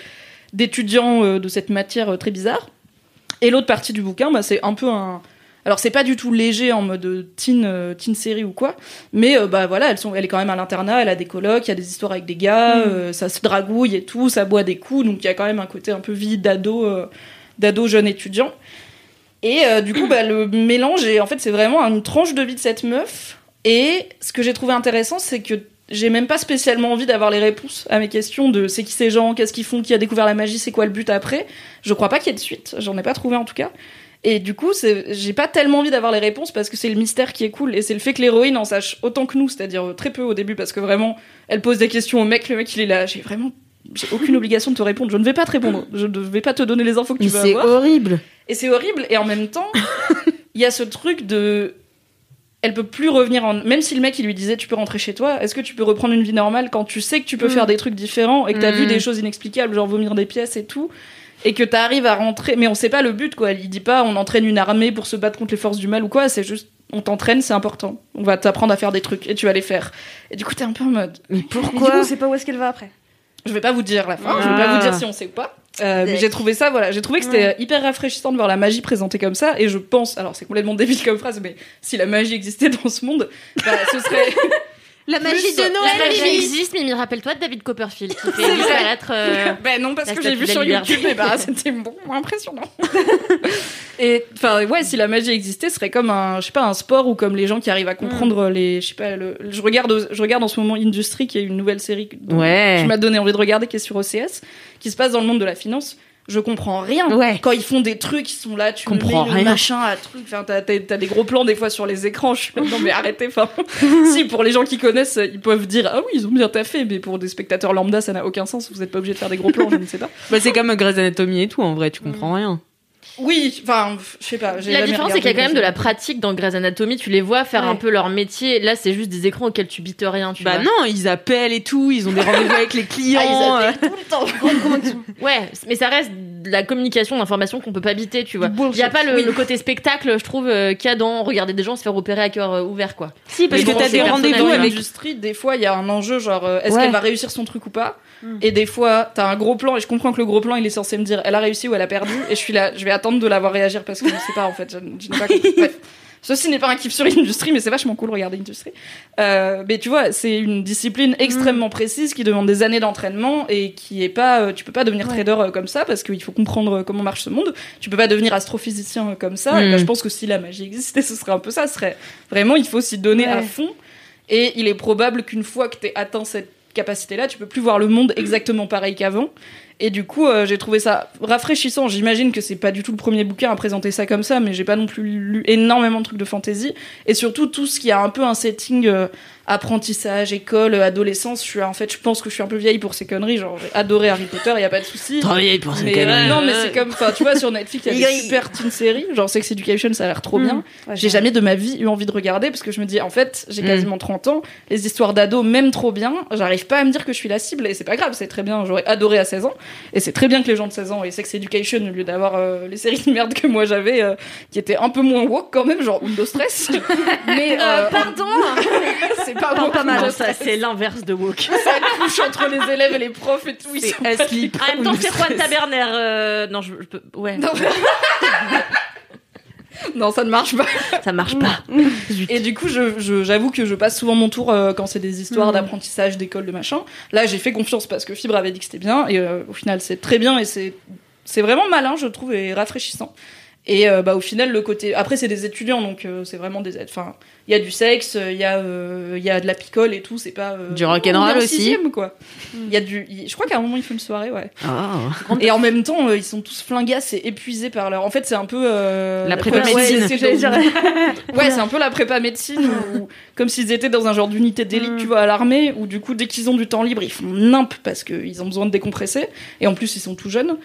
d'étudiants euh, de cette matière euh, très bizarre. Et l'autre partie du bouquin bah, c'est un peu un Alors c'est pas du tout léger en mode euh, teen, euh, teen série ou quoi, mais euh, bah voilà, elles sont, elle est quand même à l'internat, elle a des colocs, il y a des histoires avec des gars, euh, ça se dragouille et tout, ça boit des coups, donc il y a quand même un côté un peu vie d'ado, euh, d'ado jeune étudiant. Et du coup, bah, le mélange, et en fait, c'est vraiment une tranche de vie de cette meuf. Et ce que j'ai trouvé intéressant, c'est que j'ai même pas spécialement envie d'avoir les réponses à mes questions de c'est qui ces gens, qu'est-ce qu'ils font, qui a découvert la magie, c'est quoi le but après. Je crois pas qu'il y ait de suite, j'en ai pas trouvé en tout cas. Et du coup, c'est- j'ai pas tellement envie d'avoir les réponses parce que c'est le mystère qui est cool et c'est le fait que l'héroïne en sache autant que nous, c'est-à-dire euh, très peu au début parce que vraiment, elle pose des questions au mec, le mec il est là, j'ai vraiment, j'ai aucune obligation de te répondre, je ne vais pas te répondre, je ne vais pas te donner les infos que tu veux c'est avoir. horrible. Et c'est horrible. Et en même temps, il y a ce truc de. Elle peut plus revenir en. Même si le mec il lui disait tu peux rentrer chez toi, est-ce que tu peux reprendre une vie normale quand tu sais que tu peux Mm. faire des trucs différents et que t'as vu Mm. des choses inexplicables, genre vomir des pièces et tout, et que t'arrives à rentrer. Mais on sait pas le but quoi. Il dit pas on entraîne une armée pour se battre contre les forces du mal ou quoi, c'est juste on t'entraîne, c'est important. On va t'apprendre à faire des trucs et tu vas les faire. Et du coup t'es un peu en mode. Mais Et du coup, pourquoi on sait pas où est-ce qu'elle va après. Je vais pas vous dire la fin, je vais Ah. pas vous dire si on sait ou pas. Euh, mais j'ai trouvé ça, voilà, j'ai trouvé que c'était hyper rafraîchissant de voir la magie présentée comme ça. Et je pense, alors c'est complètement débile comme phrase, mais si la magie existait dans ce monde, bah, ce serait. La magie de La Noël magie existe, Mimi, rappelle-toi de David Copperfield qui fait disparaître. euh, ben non, parce La que j'ai vu la sur. YouTube, et bah c'était bon, impressionnant. et enfin, ouais, si la magie existait, ce serait comme un, je sais pas, un sport ou comme les gens qui arrivent à comprendre les, je sais pas, le, je regarde, je regarde en ce moment Industry, qui est une nouvelle série Ouais. tu m'as donné envie de regarder, qui est sur OCS, qui se passe dans le monde de la finance. Je comprends rien. Ouais. Quand ils font des trucs, ils sont là, tu Comprends mets le rien. machin à truc. Enfin, t'as, des gros plans des fois sur les écrans. Je suis là, non mais arrêtez. Enfin, si pour les gens qui connaissent, ils peuvent dire ah oui ils ont bien taffé, mais pour des spectateurs lambda ça n'a aucun sens. Vous êtes pas obligé de faire des gros plans, je ne sais pas. Bah, c'est comme Grey's Anatomy et tout, en vrai, tu comprends rien. Oui, enfin, je sais pas. j'ai La différence, c'est qu'il y a quand même de la pratique dans Grey's Anatomy. Tu les vois faire Ouais. un peu leur métier. Là, c'est juste des écrans auxquels tu bites rien. Tu Bah vois. non, ils appellent et tout, ils ont des rendez-vous avec les clients. Ah, euh. ils appellent tout le temps. Ouais, mais ça reste de la communication d'informations qu'on peut pas biter, tu vois. Il bullshit. y a pas le, Oui. le côté spectacle, je trouve, euh, qu'il y a dans regarder des gens se faire opérer à cœur euh, ouvert, quoi. Si, parce Mais que bon, t'as des rendez-vous avec. l'industrie, des fois, il y a un enjeu, genre, euh, est-ce Ouais. qu'elle va réussir son truc ou pas? Et des fois, t'as un gros plan, et je comprends que le gros plan, il est censé me dire, elle a réussi ou elle a perdu, et je suis là, je vais attendre de la voir réagir parce que je sais pas, en fait, je, je n'ai pas compris. Bref. Ceci n'est pas un kiff sur l'industrie, mais c'est vachement cool de regarder l'industrie. Euh, mais tu vois, c'est une discipline extrêmement précise qui demande des années d'entraînement et qui est pas, euh, tu peux pas devenir trader euh, comme ça parce qu'il faut comprendre euh, comment marche ce monde. Tu peux pas devenir astrophysicien comme ça. Et Mm. là, je pense que si la magie existait, ce serait un peu ça. Ce serait vraiment, il faut s'y donner à fond. Et il est probable qu'une fois que t'aies atteint cette capacité-là, tu peux plus voir le monde exactement pareil qu'avant. Et du coup, euh, j'ai trouvé ça rafraîchissant. J'imagine que c'est pas du tout le premier bouquin à présenter ça comme ça, mais j'ai pas non plus lu énormément de trucs de fantasy. Et surtout, tout ce qui a un peu un setting euh, apprentissage, école, euh, adolescence. Je suis, en fait, je pense que je suis un peu vieille pour ces conneries. Genre, j'ai adoré Harry Potter, y a pas de souci. Travailler pour Mais, euh, non, mais c'est comme, enfin, tu vois, sur Netflix, il y a des super teen séries, genre Sex Education, ça a l'air trop bien. J'ai jamais de ma vie eu envie de regarder parce que je me dis, en fait, j'ai Mm. quasiment 30 ans, les histoires d'ados, même trop bien, j'arrive pas à me dire que je suis la cible et c'est pas grave, c'est très bien, j'aurais adoré à 16 ans et c'est très bien que les gens de 16 ans aient Sex Education au lieu d'avoir euh, les séries de merde que moi j'avais euh, qui étaient un peu moins woke quand même, genre Windows Stress. mais euh, pardon c'est pas mal, Ça, c'est l'inverse de woke. ça couche entre les élèves et les profs et tout. ils sont pas-. En même temps, c'est Juan Taberner. euh, Non, je, je peux. Ouais, Non. non, ça ne marche pas. ça marche pas. Et du coup, je- je- j'avoue que je passe souvent mon tour euh, quand c'est des Mm. histoires d'apprentissage, d'école, de machin. Là, j'ai fait confiance parce que Fibre avait dit que c'était bien, et euh, au final, c'est très bien, et c'est c'est vraiment malin, je trouve, et rafraîchissant. Et euh, bah, au final, le côté. Après, c'est des étudiants, donc euh, c'est vraiment des. Enfin, il y a du sexe, il y, a, euh, il y a de la picole et tout, c'est pas. euh, Du rock'n'roll aussi. sixième, quoi. Il y a du. Je crois qu'à un moment, ils font une soirée, ouais. Ah. Et en même temps, euh, ils sont tous flingasses et épuisés par leur. En fait, c'est un peu. euh, La prépa médecine. s'ils C'est dans Ouais, c'est un peu la prépa médecine, ou comme s'ils étaient dans un genre d'unité d'élite, Mm. tu vois, à l'armée, où du coup, dès qu'ils ont du temps libre, ils font nimp parce qu'ils ont besoin de décompresser. Et en plus, ils sont tout jeunes.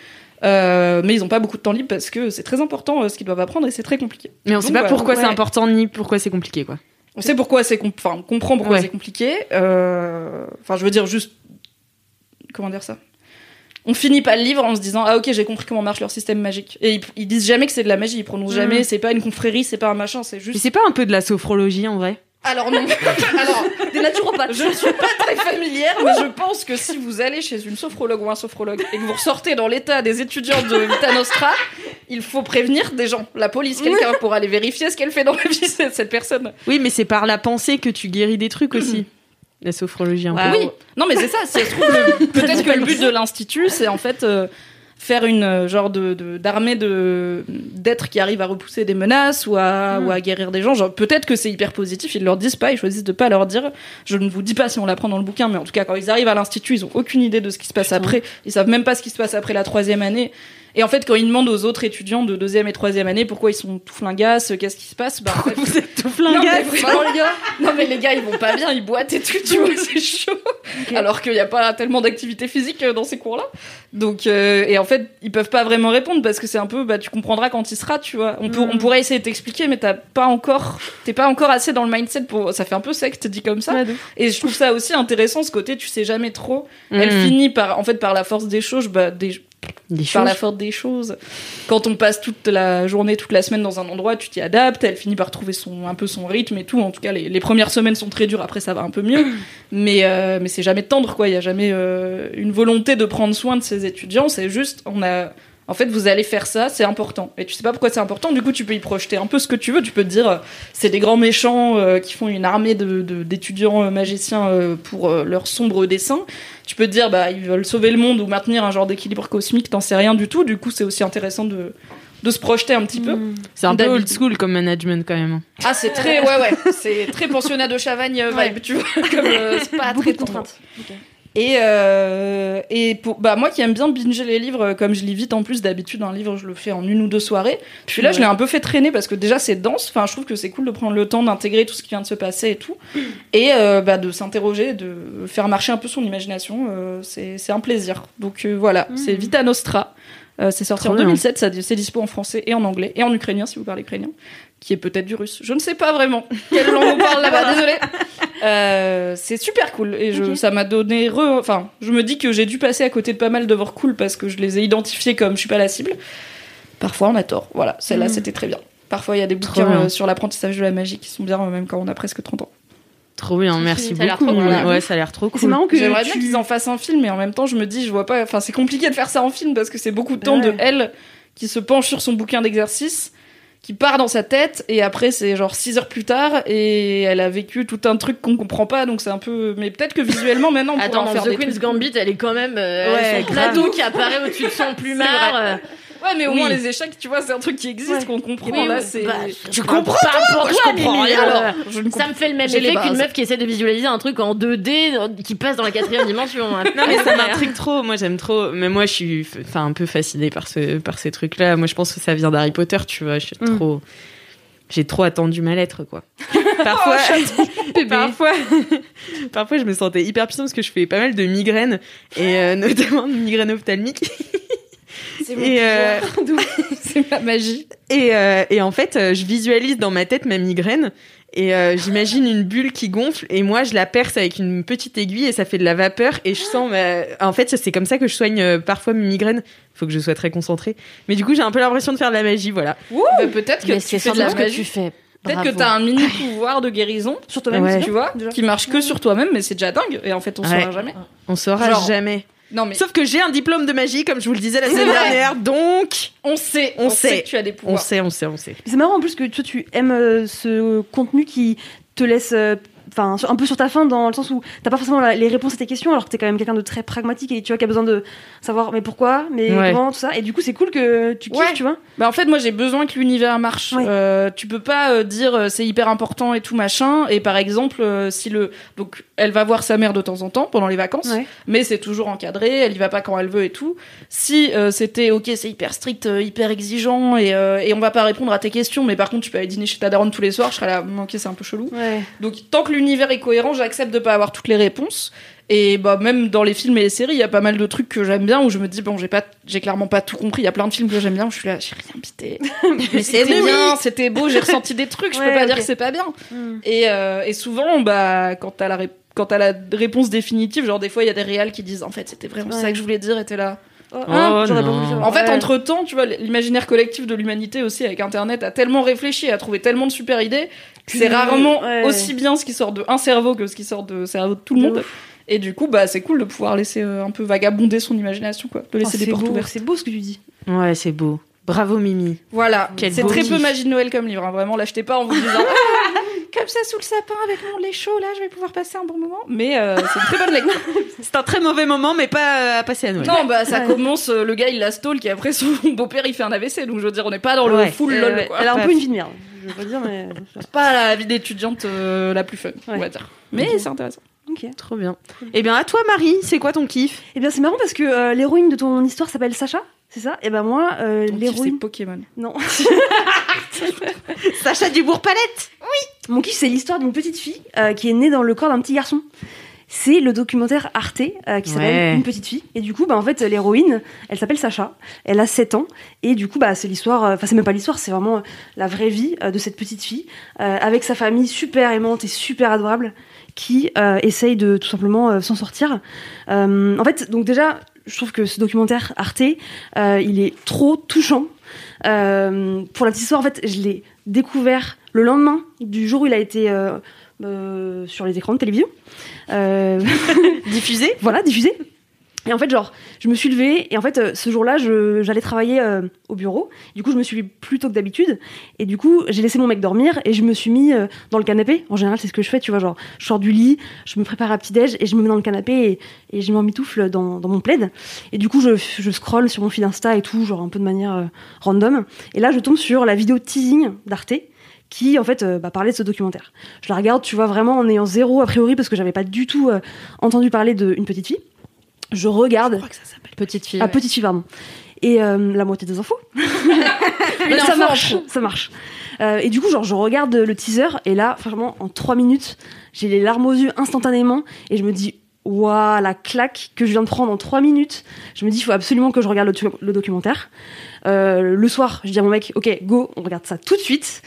Euh, mais ils ont pas beaucoup de temps libre parce que c'est très important euh, ce qu'ils doivent apprendre et c'est très compliqué. Mais on sait Donc, pas pourquoi c'est important ni pourquoi c'est compliqué, quoi. On sait pourquoi c'est com- enfin on comprend pourquoi Ouais. c'est compliqué. Euh, Enfin, je veux dire juste comment dire ça? On finit pas le livre en se disant ah ok j'ai compris comment marche leur système magique. Et ils, ils disent jamais que c'est de la magie, ils prononcent jamais. C'est pas une confrérie, c'est pas un machin, c'est Mais juste. c'est pas un peu de la sophrologie en vrai? Alors non. Alors Des naturopathes. je ne suis pas très familière, mais je pense que si vous allez chez une sophrologue ou un sophrologue et que vous ressortez dans l'état des étudiants de Vita Nostra, il faut prévenir des gens, la police, quelqu'un pour aller vérifier ce qu'elle fait dans la vie cette cette personne. Oui, mais c'est par la pensée que tu guéris des trucs aussi. La sophrologie un peu. Oui. Non, mais c'est ça. Si peut-être que le but de l'institut, c'est en fait euh, faire une euh, genre de d'armée de d'êtres qui arrivent à repousser des menaces ou à ou à guérir des gens. Genre peut-être que c'est hyper positif. Ils leur disent pas. Ils choisissent de pas leur dire. Je ne vous dis pas si on l'apprend dans le bouquin, mais en tout cas quand ils arrivent à l'institut, ils ont aucune idée de ce qui se passe après. Ils savent même pas ce qui se passe après la troisième année. Et en fait, quand ils demandent aux autres étudiants de deuxième et troisième année pourquoi ils sont tout flingasses, qu'est-ce qui se passe, bah en fait, Vous êtes tout non mais, vraiment, les gars, non mais les gars ils vont pas bien, ils boitent et tout, tu vois, c'est chaud. Alors qu'il n'y a pas tellement d'activité physique euh, dans ces cours-là. Donc euh, et en fait ils peuvent pas vraiment répondre parce que c'est un peu bah tu comprendras quand il sera, tu vois. On on pourrait essayer de t'expliquer mais t'as pas encore t'es pas encore assez dans le mindset pour ça fait un peu secte dit comme ça. Et je trouve ça aussi intéressant ce côté tu sais jamais trop. Elle Mm. finit par en fait par la force des choses bah des Des par la force des choses. Quand on passe toute la journée, toute la semaine dans un endroit, tu t'y adaptes. Elle finit par trouver son un peu son rythme et tout. En tout cas, les, les premières semaines sont très dures. Après, ça va un peu mieux. Mais euh, mais c'est jamais tendre quoi. Il y a jamais euh, une volonté de prendre soin de ses étudiants. C'est juste on a en fait, vous allez faire ça, c'est important. Et tu sais pas pourquoi c'est important, du coup, tu peux y projeter un peu ce que tu veux. Tu peux te dire, euh, c'est des grands méchants euh, qui font une armée de- de- d'étudiants euh, magiciens euh, pour euh, leur sombre dessin. Tu peux te dire, bah, ils veulent sauver le monde ou maintenir un genre d'équilibre cosmique, t'en sais rien du tout. Du coup, c'est aussi intéressant de, de se projeter un petit peu. C'est un peu old school comme management quand même. Ah, c'est très, ouais, ouais, c'est très pensionnat de Chavagne vibe, tu vois, comme euh, c'est pas Beaucoup très de tendre. Et, euh, et pour, bah, moi qui aime bien binger les livres, euh, comme je lis vite en plus, d'habitude, un livre, je le fais en une ou deux soirées. Puis là, je l'ai un peu fait traîner parce que déjà, c'est dense. Enfin, je trouve que c'est cool de prendre le temps d'intégrer tout ce qui vient de se passer et tout. Et euh, bah, de s'interroger, de faire marcher un peu son imagination. euh, c'est c'est un plaisir. Donc euh, voilà, c'est Vita Nostra. Euh, c'est sorti Trop en bien. 2007, ça, c'est dispo en français et en anglais et en ukrainien si vous parlez ukrainien, qui est peut-être du russe. Je ne sais pas vraiment quelle langue on parle là-bas, désolé. Euh, c'est super cool et je, ça m'a donné re... enfin je me dis que j'ai dû passer à côté de pas mal d'œuvres cool parce que je les ai identifiées comme je suis pas la cible. Parfois on a tort. Voilà celle-là c'était très bien. Parfois il y a des Trop bouquins euh, sur l'apprentissage de la magie qui sont bien même quand on a presque 30 ans Trop bien, merci Ça beaucoup. Ouais, ça a l'air trop C'est cool. marrant que j'aimerais bien tu- qu'ils en fassent un film mais en même temps je me dis je vois pas enfin c'est compliqué de faire ça en film parce que c'est beaucoup de temps Ouais. de elle qui se penche sur son bouquin d'exercice qui part dans sa tête et après c'est genre 6 heures plus tard et elle a vécu tout un truc qu'on comprend pas donc c'est un peu mais peut-être que visuellement maintenant on Attends, en faire The des Queen's trucs. Gambit, elle est quand même euh, Ouais, son qui apparaît au-dessus de son plumard. Ouais, mais au Oui. moins les échecs, tu vois, c'est un truc qui existe, Ouais. qu'on comprend. Oui, là, c'est. bah, je pas- comprends. pas pour je comprends rien. alors, alors. Je ne Ça me fait le même effet qu'une meuf qui essaie de visualiser un truc en 2D euh, qui passe dans la quatrième dimension. hein. Non mais ça m'intrigue trop, moi j'aime trop, mais moi je suis enfin un peu fascinée par ce par ces trucs là. Moi je pense que ça vient d'Harry Potter, tu vois, je suis Mm. trop j'ai trop attendu ma lettre quoi. Parfois parfois parfois je me sentais hyper puissante parce que je fais pas mal de migraines et euh, notamment de migraines ophtalmiques C'est mon euh. C'est ma magie. et, euh, et en fait, euh, je visualise dans ma tête ma migraine et euh, j'imagine une bulle qui gonfle et moi je la perce avec une petite aiguille et ça fait de la vapeur et je sens ma- en fait c'est comme ça que je soigne parfois mes migraines. Faut que je sois très concentrée. Mais du coup, j'ai un peu l'impression de faire de la magie, voilà. Bah, peut-être que c'est que magie. tu fais. Peut-être que t'as un mini pouvoir de guérison, sur toi-même, Ouais. tu vois, déjà. qui marche que sur toi-même, mais c'est déjà dingue. Et en fait, on Ouais. saura jamais. On saura Genre- jamais. Non, mais Sauf que j'ai un diplôme de magie comme je vous le disais la semaine dernière. Donc, on sait, On on, sait. sait. que tu as des on pouvoirs. sait, on sait, on sait. C'est marrant en plus que toi tu aimes euh, ce contenu qui te laisse euh, enfin un peu sur ta faim dans le sens où t'as pas forcément la- les réponses à tes questions alors que t'es quand même quelqu'un de très pragmatique et tu vois qui a besoin de savoir mais pourquoi mais Ouais. comment tout ça et du coup c'est cool que tu kiffes Ouais. tu vois Bah en fait moi j'ai besoin que l'univers marche. Ouais. Euh, tu peux pas euh, dire euh, c'est hyper important et tout machin. Et par exemple euh, si le donc elle va voir sa mère de temps en temps pendant les vacances, mais c'est toujours encadré. Elle y va pas quand elle veut et tout. Si c'était ok c'est hyper strict, hyper exigeant et et on va pas répondre à tes questions, mais par contre tu peux aller dîner chez ta daronne tous les soirs, je serais là hum, ok c'est un peu chelou. ouais Donc tant que l'univers est cohérent, j'accepte de pas avoir toutes les réponses. Et bah même dans les films et les séries, il y a pas mal de trucs que j'aime bien où je me dis bon, j'ai pas j'ai clairement pas tout compris, il y a plein de films que j'aime bien où je suis là, j'ai rien pité. Mais c'était bien, c'était beau, j'ai ressenti des trucs, je peux Ouais, pas ok. dire que c'est pas bien. Hmm. Et euh, et souvent bah quand t'as la ré- quand t'as la réponse définitive, genre des fois il y a des réals qui disent en fait c'était vraiment Ouais. ça que je voulais dire et t'es là. Oh, Oh, j'aurais pas non. voulu savoir. En fait, Ouais. entre temps, tu vois, l'imaginaire collectif de l'humanité aussi avec Internet a tellement réfléchi, a trouvé tellement de super idées que c'est rarement ouais. aussi bien ce qui sort de un cerveau que ce qui sort de cerveau de tout le De monde. Et du coup, bah, c'est cool de pouvoir laisser euh, un peu vagabonder son imagination, quoi, de Oh, laisser des c'est portes beau ouvertes. c'est beau ce que tu dis Ouais, c'est beau. Bravo Mimi. Voilà, Quel c'est très peu magie de Noël comme livre. hein. Vraiment, l'achetez pas en vous disant Ah, comme ça sous le sapin avec mon lait chaud là, je vais pouvoir passer un bon moment. Mais euh, c'est une très bonne lecture. C'est un très mauvais moment, mais pas euh, à passer à Noël. Non, bah ça commence, euh, le gars il la stalk et après son beau-père il fait un AVC. Donc je veux dire, on n'est pas dans le Ouais. full Euh, lol. ouais. quoi. Elle a un peu une vie de merde. Je veux pas dire, mais. C'est pas la vie d'étudiante euh, la plus fun, on va dire. Mais c'est intéressant. Ok. Trop bien. Eh bien, à toi Marie, c'est quoi ton kiff? Eh bien, c'est marrant parce que euh, l'héroïne de ton histoire s'appelle Sacha, c'est ça? Et ben moi, euh, kiff, c'est l'héroïne. Pokémon. Non. Sacha Dubourg-Palette Mon kiff, c'est l'histoire d'une petite fille euh, qui est née dans le corps d'un petit garçon. C'est le documentaire Arte euh, qui s'appelle Ouais. Une petite fille. Et du coup, bah, en fait, l'héroïne, elle s'appelle Sacha. Elle a 7 ans. Et du coup, bah, c'est l'histoire, euh, enfin, c'est même pas l'histoire, c'est vraiment la vraie vie euh, de cette petite fille euh, avec sa famille super aimante et super adorable qui euh, essaye de tout simplement euh, s'en sortir. Euh, en fait, donc déjà, je trouve que ce documentaire Arte, euh, il est trop touchant. Euh, pour la petite histoire, en fait, je l'ai découvert le lendemain du jour où il a été euh, sur les écrans de télévision. Diffusé voilà, diffusé. Et en fait, genre, je me suis levée et en fait, euh, ce jour-là, j'allais travailler euh, au bureau. Du coup, je me suis levée plus tôt que d'habitude. Et du coup, j'ai laissé mon mec dormir et je me suis mis euh, dans le canapé. En général, c'est ce que je fais, tu vois, genre, je sors du lit, je me prépare à petit-déj et je me mets dans le canapé et, et je m'emmitoufle dans, dans mon plaid. Et du coup, je, je scroll sur mon feed Insta et tout, genre un peu de manière euh, random. Et là, je tombe sur la vidéo teasing d'Arte qui en fait euh, bah, parlait de ce documentaire. Je la regarde, tu vois, vraiment en ayant zéro a priori parce que j'avais pas du tout euh, entendu parler d'une petite fille. Je regarde. que ça s'appelle. Petite fille. Ah, ouais. petite fille, pardon. Et euh, la moitié des infos. Une ça info marche, ça marche. Euh, et du coup, genre, je regarde le teaser et là, franchement, en trois minutes, j'ai les larmes aux yeux instantanément et je me dis, waouh, la claque que je viens de prendre en trois minutes. Je me dis, il faut absolument que je regarde le documentaire. Euh, le soir, je dis à mon mec, ok, go, on regarde ça tout de suite.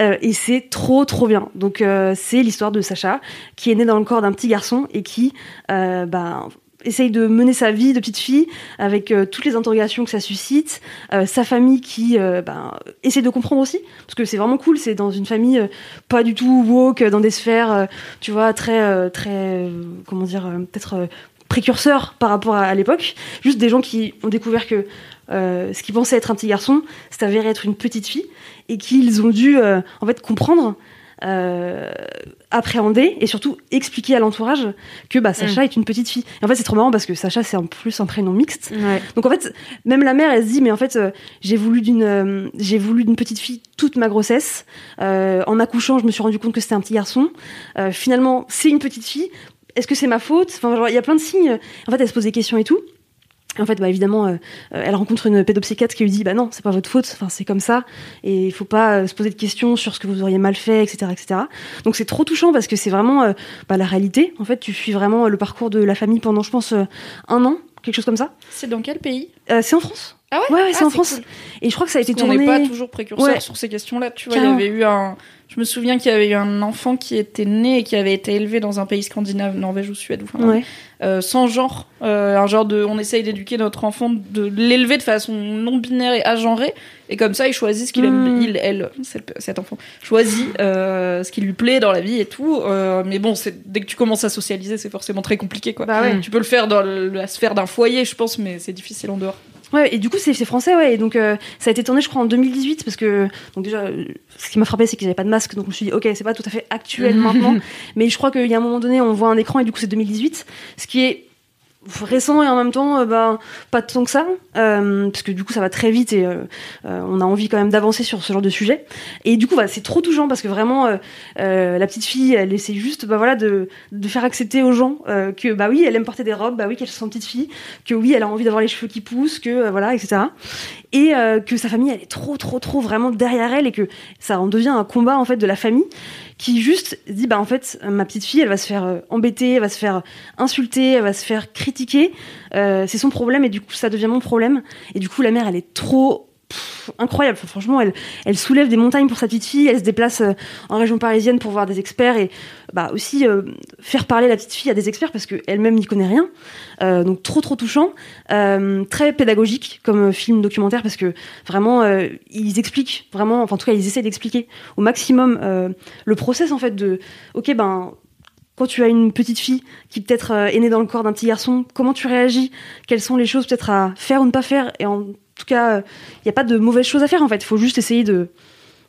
Euh, et c'est trop, trop bien. Donc, euh, c'est l'histoire de Sacha qui est né dans le corps d'un petit garçon et qui, euh, bah, essaye de mener sa vie de petite fille avec euh, toutes les interrogations que ça suscite, euh, sa famille qui euh, ben, essaie de comprendre aussi, parce que c'est vraiment cool, c'est dans une famille pas du tout woke, dans des sphères, tu vois, très, très, comment dire, peut-être précurseurs par rapport à, à l'époque, juste des gens qui ont découvert que ce qu'ils pensaient être un petit garçon, c'est avéré être une petite fille, et qu'ils ont dû en fait comprendre euh, appréhender et surtout expliquer à l'entourage que bah, Sacha est une petite fille. Et en fait, c'est trop marrant parce que Sacha, c'est en plus un prénom mixte. Ouais. Donc en fait, même la mère, elle se dit, mais en fait, euh, j'ai voulu d'une, euh, j'ai voulu d'une petite fille toute ma grossesse. Euh, en accouchant, je me suis rendu compte que c'était un petit garçon. Euh, finalement, c'est une petite fille. Est-ce que c'est ma faute? Enfin, il y a plein de signes. En fait, elle se pose des questions et tout. En fait, bah, évidemment, euh, euh, elle rencontre une pédopsychiatre qui lui dit, bah non, c'est pas votre faute. Enfin, c'est comme ça. Et il faut pas euh, se poser de questions sur ce que vous auriez mal fait, etc., etc. Donc c'est trop touchant parce que c'est vraiment euh, bah, la réalité. En fait, tu suis vraiment le parcours de la famille pendant, je pense, un an, quelque chose comme ça. C'est dans quel pays? C'est en France. Ah ouais? Ouais, ouais, c'est Ah, en France. cool. Et je crois que ça a été Parce qu'on n'est tourné. pas toujours précurseur Ouais. sur ces questions-là. Tu vois, il y avait eu un. Je me souviens qu'il y avait eu un enfant qui était né et qui avait été élevé dans un pays scandinave, Norvège ou Suède, ou enfin, Ouais. euh, sans genre, euh, un genre de, on essaye d'éduquer notre enfant, de l'élever de façon non binaire et agenrée, et comme ça il choisit ce qu'il aime, Mm. il, elle, cet, enfant choisit euh, ce qui lui plaît dans la vie et tout. mais bon, dès que tu commences à socialiser, c'est forcément très compliqué, quoi. Bah ouais. Tu peux le faire dans la sphère d'un foyer, je pense, mais c'est difficile en dehors. Ouais, et du coup, c'est français, ouais. Et donc, euh, ça a été tourné, je crois, en 2018, parce que, donc déjà, euh, ce qui m'a frappé, c'est qu'ils n'avaient pas de masque, donc je me suis dit, ok, c'est pas tout à fait actuel maintenant, mais je crois qu'il y a un moment donné, on voit un écran, et du coup, c'est 2018, ce qui est récent et en même temps, bah, pas tant que ça, euh, parce que du coup, ça va très vite et euh, on a envie quand même d'avancer sur ce genre de sujet. Et du coup, bah, c'est trop touchant parce que vraiment, la petite fille, elle essaie juste, bah voilà, de, de faire accepter aux gens que, bah oui, elle aime porter des robes, bah oui, qu'elle se sent petite fille, que oui, elle a envie d'avoir les cheveux qui poussent, que voilà, etc. Et que sa famille, elle est trop, trop, trop vraiment derrière elle et que ça en devient un combat en fait de la famille qui juste dit bah en fait ma petite fille elle va se faire euh, embêter, elle va se faire insulter, elle va se faire critiquer, Euh, c'est son problème et du coup ça devient mon problème. Et du coup la mère elle est trop incroyable. Franchement, elle, soulève des montagnes pour sa petite fille. Elle se déplace euh, en région parisienne pour voir des experts et bah, aussi euh, faire parler la petite fille à des experts parce qu'elle-même n'y connaît rien. Euh, donc trop trop touchant, très pédagogique comme film documentaire parce que vraiment ils expliquent vraiment, enfin en tout cas ils essaient d'expliquer au maximum le process en fait de ok ben quand tu as une petite fille qui peut-être est née dans le corps d'un petit garçon, comment tu réagis? Quelles sont les choses peut-être à faire ou ne pas faire? Et en tout cas, il n'y a pas de mauvaises choses à faire en fait. Il faut juste essayer de,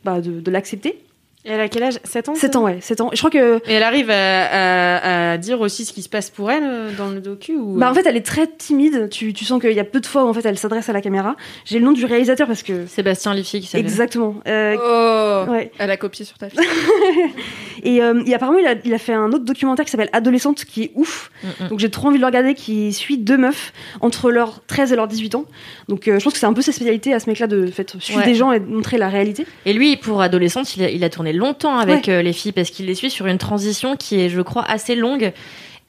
bah, de, de l'accepter. Et elle a quel âge? 7 ans 7 ans, ouais, 7 ans. Et je crois que. Et elle arrive à, à, à, dire aussi ce qui se passe pour elle euh, dans le docu ou... Bah en fait, elle est très timide. Tu, tu sens qu'il y a peu de fois où en fait elle s'adresse à la caméra. J'ai le nom du réalisateur parce que. Sébastien Liffi qui s'appelle. Exactement. Euh, Oh, ouais. elle a copié sur ta fiche. Et, euh, et apparemment, il a, il a fait un autre documentaire qui s'appelle Adolescente qui est ouf. Mm, mm. Donc j'ai trop envie de le regarder, qui suit deux meufs entre leurs 13 et leurs 18 ans. Donc euh, je pense que c'est un peu sa spécialité à ce mec-là de fait, suivre Ouais. des gens et de montrer la réalité. Et lui, pour adolescente, il a, il a tourné longtemps avec Ouais. euh, les filles parce qu'il les suit sur une transition qui est, je crois, assez longue.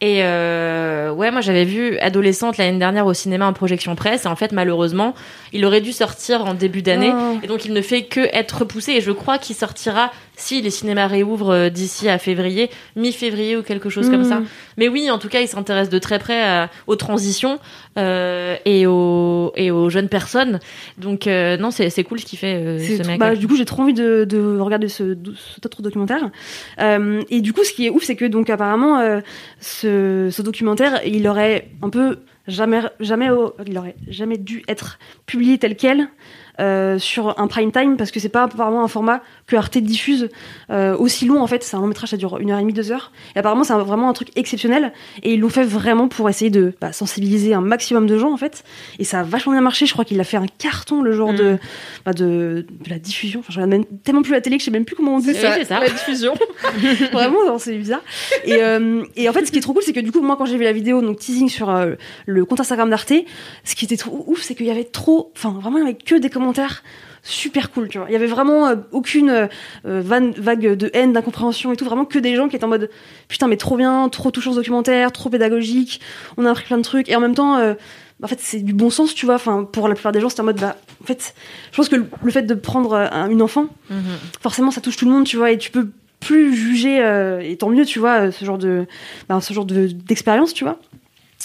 Et euh, ouais, moi j'avais vu adolescente l'année dernière au cinéma en projection presse. Et en fait, malheureusement, il aurait dû sortir en début d'année. Oh. Et donc il ne fait que être repoussé. Et je crois qu'il sortira si les cinémas réouvrent euh, d'ici à février, mi-février ou quelque chose comme Mm. ça. Mais oui, en tout cas, il s'intéresse de très près à- aux transitions euh, et aux et aux jeunes personnes. Donc euh, non, c'est c'est cool ce qu'il fait euh, ce mec. bah, du coup, j'ai trop envie de, de regarder ce, cet autre documentaire. Euh, et du coup, ce qui est ouf, c'est que donc apparemment, euh, ce, ce documentaire, il aurait un peu jamais, jamais, au- il aurait jamais dû être publié tel quel. euh, sur un prime time parce que c'est pas apparemment un format que Arte diffuse euh, aussi long en fait c'est un long métrage ça dure une heure et demie deux heures et apparemment c'est vraiment un truc exceptionnel et ils l'ont fait vraiment pour essayer de bah, sensibiliser un maximum de gens en fait et ça a vachement bien marché je crois qu'il a fait un carton le genre Mm. de bah, de, de la diffusion. Enfin, je regarde même tellement plus la télé que je sais même plus comment on dit c'est ça. La diffusion. Vraiment, c'est bizarre. Et, euh, et en fait, ce qui est trop cool, c'est que du coup, moi, quand j'ai vu la vidéo, donc teasing sur euh, le compte Instagram d'Arte, ce qui était trop ouf, c'est qu'il y avait trop, enfin, vraiment, il y avait que des commentaires super cool, tu vois. Il y avait vraiment euh, aucune euh, van- vague de haine, d'incompréhension et tout, vraiment que des gens qui étaient en mode putain, mais trop bien, trop touchant ce documentaire, trop pédagogique, on a appris plein de trucs. Et en même temps, euh, en fait, c'est du bon sens, tu vois. Enfin, pour la plupart des gens, c'est en mode, bah, en fait, je pense que le, fait de prendre euh, un- une enfant, Mhm. forcément, ça touche tout le monde, tu vois, et tu peux plus juger, euh, et tant mieux, tu vois, euh, ce genre de, bah, ce genre de d'expérience, tu vois.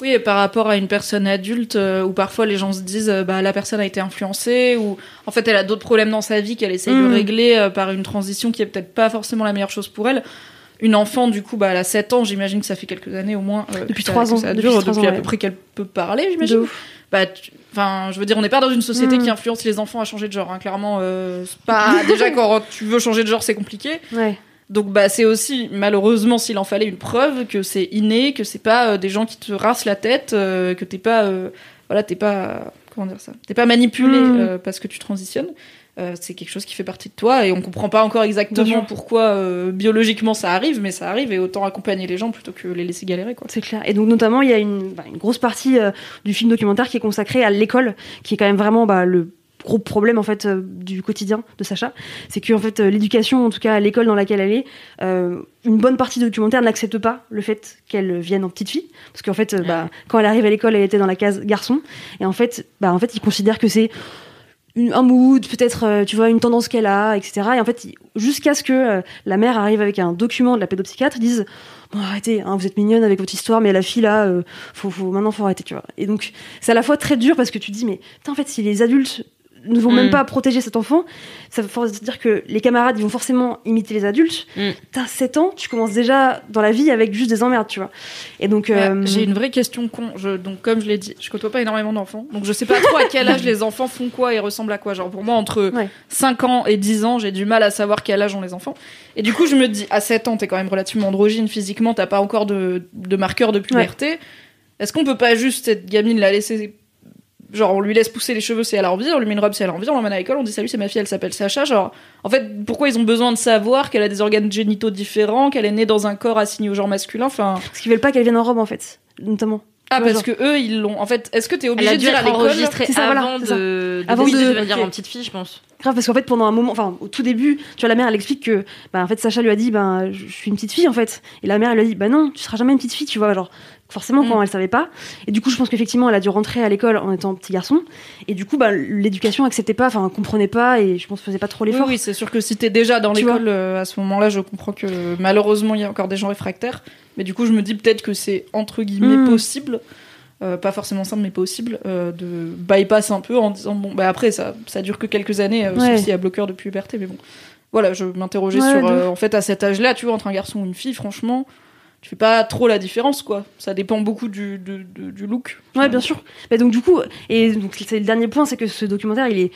Oui, et par rapport à une personne adulte euh, où parfois les gens se disent euh, bah la personne a été influencée ou en fait elle a d'autres problèmes dans sa vie qu'elle essaye Mm. de régler euh, par une transition qui est peut-être pas forcément la meilleure chose pour elle. Une enfant du coup bah elle a 7 ans, j'imagine que ça fait quelques années au moins Depuis que ça- trois que ans, ça depuis dure, depuis ans, à peu ouais. près qu'elle peut parler, j'imagine. Bah tu- enfin je veux dire on n'est pas dans une société Mm. qui influence les enfants à changer de genre hein. clairement euh, c'est pas déjà quand tu veux changer de genre c'est compliqué. Ouais. Donc bah c'est aussi malheureusement s'il en fallait une preuve que c'est inné, que c'est pas euh, des gens qui te rassent la tête, euh, que t'es pas euh, voilà t'es pas comment dire ça, t'es pas manipulé Mm. euh, parce que tu transitionnes. C'est quelque chose qui fait partie de toi et on comprend pas encore exactement pourquoi biologiquement ça arrive, mais ça arrive et autant accompagner les gens plutôt que les laisser galérer quoi. C'est clair. Et donc notamment, il y a une, bah, une grosse partie du film documentaire qui est consacrée à l'école, qui est quand même vraiment bah, le gros problème en fait euh, du quotidien de Sacha. C'est que en fait euh, l'éducation, en tout cas l'école dans laquelle elle est, euh, une bonne partie du documentaire n'accepte pas le fait qu'elle vienne en petite fille, parce qu'en fait, bah, quand elle arrive à l'école, elle était dans la case garçon, et en fait, bah, en fait, ils considèrent que c'est un mood, peut-être, tu vois, une tendance qu'elle a, etc. Et en fait, jusqu'à ce que la mère arrive avec un document de la pédopsychiatre, ils disent bon arrêtez, hein, vous êtes mignonne avec votre histoire, mais la fille là, euh, faut, faut, maintenant faut arrêter, tu vois. Et donc c'est à la fois très dur parce que tu te dis mais en fait si les adultes ne vont même Mm. pas protéger cet enfant, ça veut force dire que les camarades ils vont forcément imiter les adultes. Mm. T'as 7 ans, tu commences déjà dans la vie avec juste des emmerdes, tu vois. Et donc Ouais, euh, J'ai une vraie question con. Je, donc, comme je l'ai dit, je côtoie pas énormément d'enfants. Donc, je sais pas trop à quel âge les enfants font quoi et ressemblent à quoi? Genre, pour moi, entre Ouais. 5 ans et 10 ans, j'ai du mal à savoir quel âge ont les enfants. Et du coup, je me dis, à 7 ans, t'es quand même relativement androgyne physiquement, t'as pas encore de, de marqueur de puberté. Est-ce qu'on peut pas juste, cette gamine, la laisser. Genre, on lui laisse pousser les cheveux si elle a envie, on lui met une robe si elle a envie, on l'emmène à l'école, on dit salut, c'est ma fille, elle s'appelle Sacha. Genre, en fait, pourquoi ils ont besoin de savoir qu'elle a des organes génitaux différents, qu'elle est née dans un corps assigné au genre masculin Enfin. parce qu'ils veulent pas qu'elle vienne en robe en fait, notamment. Ah, parce que eux, ils l'ont. En fait, est-ce que t'es Elle obligé de dire à l'école ça, voilà, avant ça. de, Avant de, de- devenir ok. en petite fille, je pense. Grave, parce qu'en fait, pendant un moment, enfin, au tout début, tu vois, la mère, elle explique que, bah, en fait, Sacha lui a dit, ben, je je suis une petite fille, en fait. Et la mère, elle lui a dit, bah non, tu seras jamais une petite fille, tu vois, genre, forcément, quand Mm. elle savait pas. Et du coup, je pense qu'effectivement, elle a dû rentrer à l'école en étant petit garçon. Et du coup, bah, l'éducation acceptait pas, enfin, comprenait pas, et je pense faisait pas trop Oui, l'effort. oui, c'est sûr que si t'es déjà dans l'école euh, à ce moment-là, je comprends que malheureusement, il y a encore des gens réfractaires. Mais du coup, je me dis peut-être que c'est entre guillemets Mm. possible. euh, pas forcément simple, mais possible, euh, de bypass un peu en disant bon, bah après, ça, ça dure que quelques années, euh, Ouais. sauf y a bloqueur de puberté, mais bon. Voilà, je m'interrogeais Ouais, sur, de en fait, à cet âge-là, tu vois, entre un garçon ou une fille, franchement, tu fais pas trop la différence, quoi. Ça dépend beaucoup du, du, look. Ouais, bien sûr. Mais donc du coup, et donc c'est le dernier point, c'est que ce documentaire, il est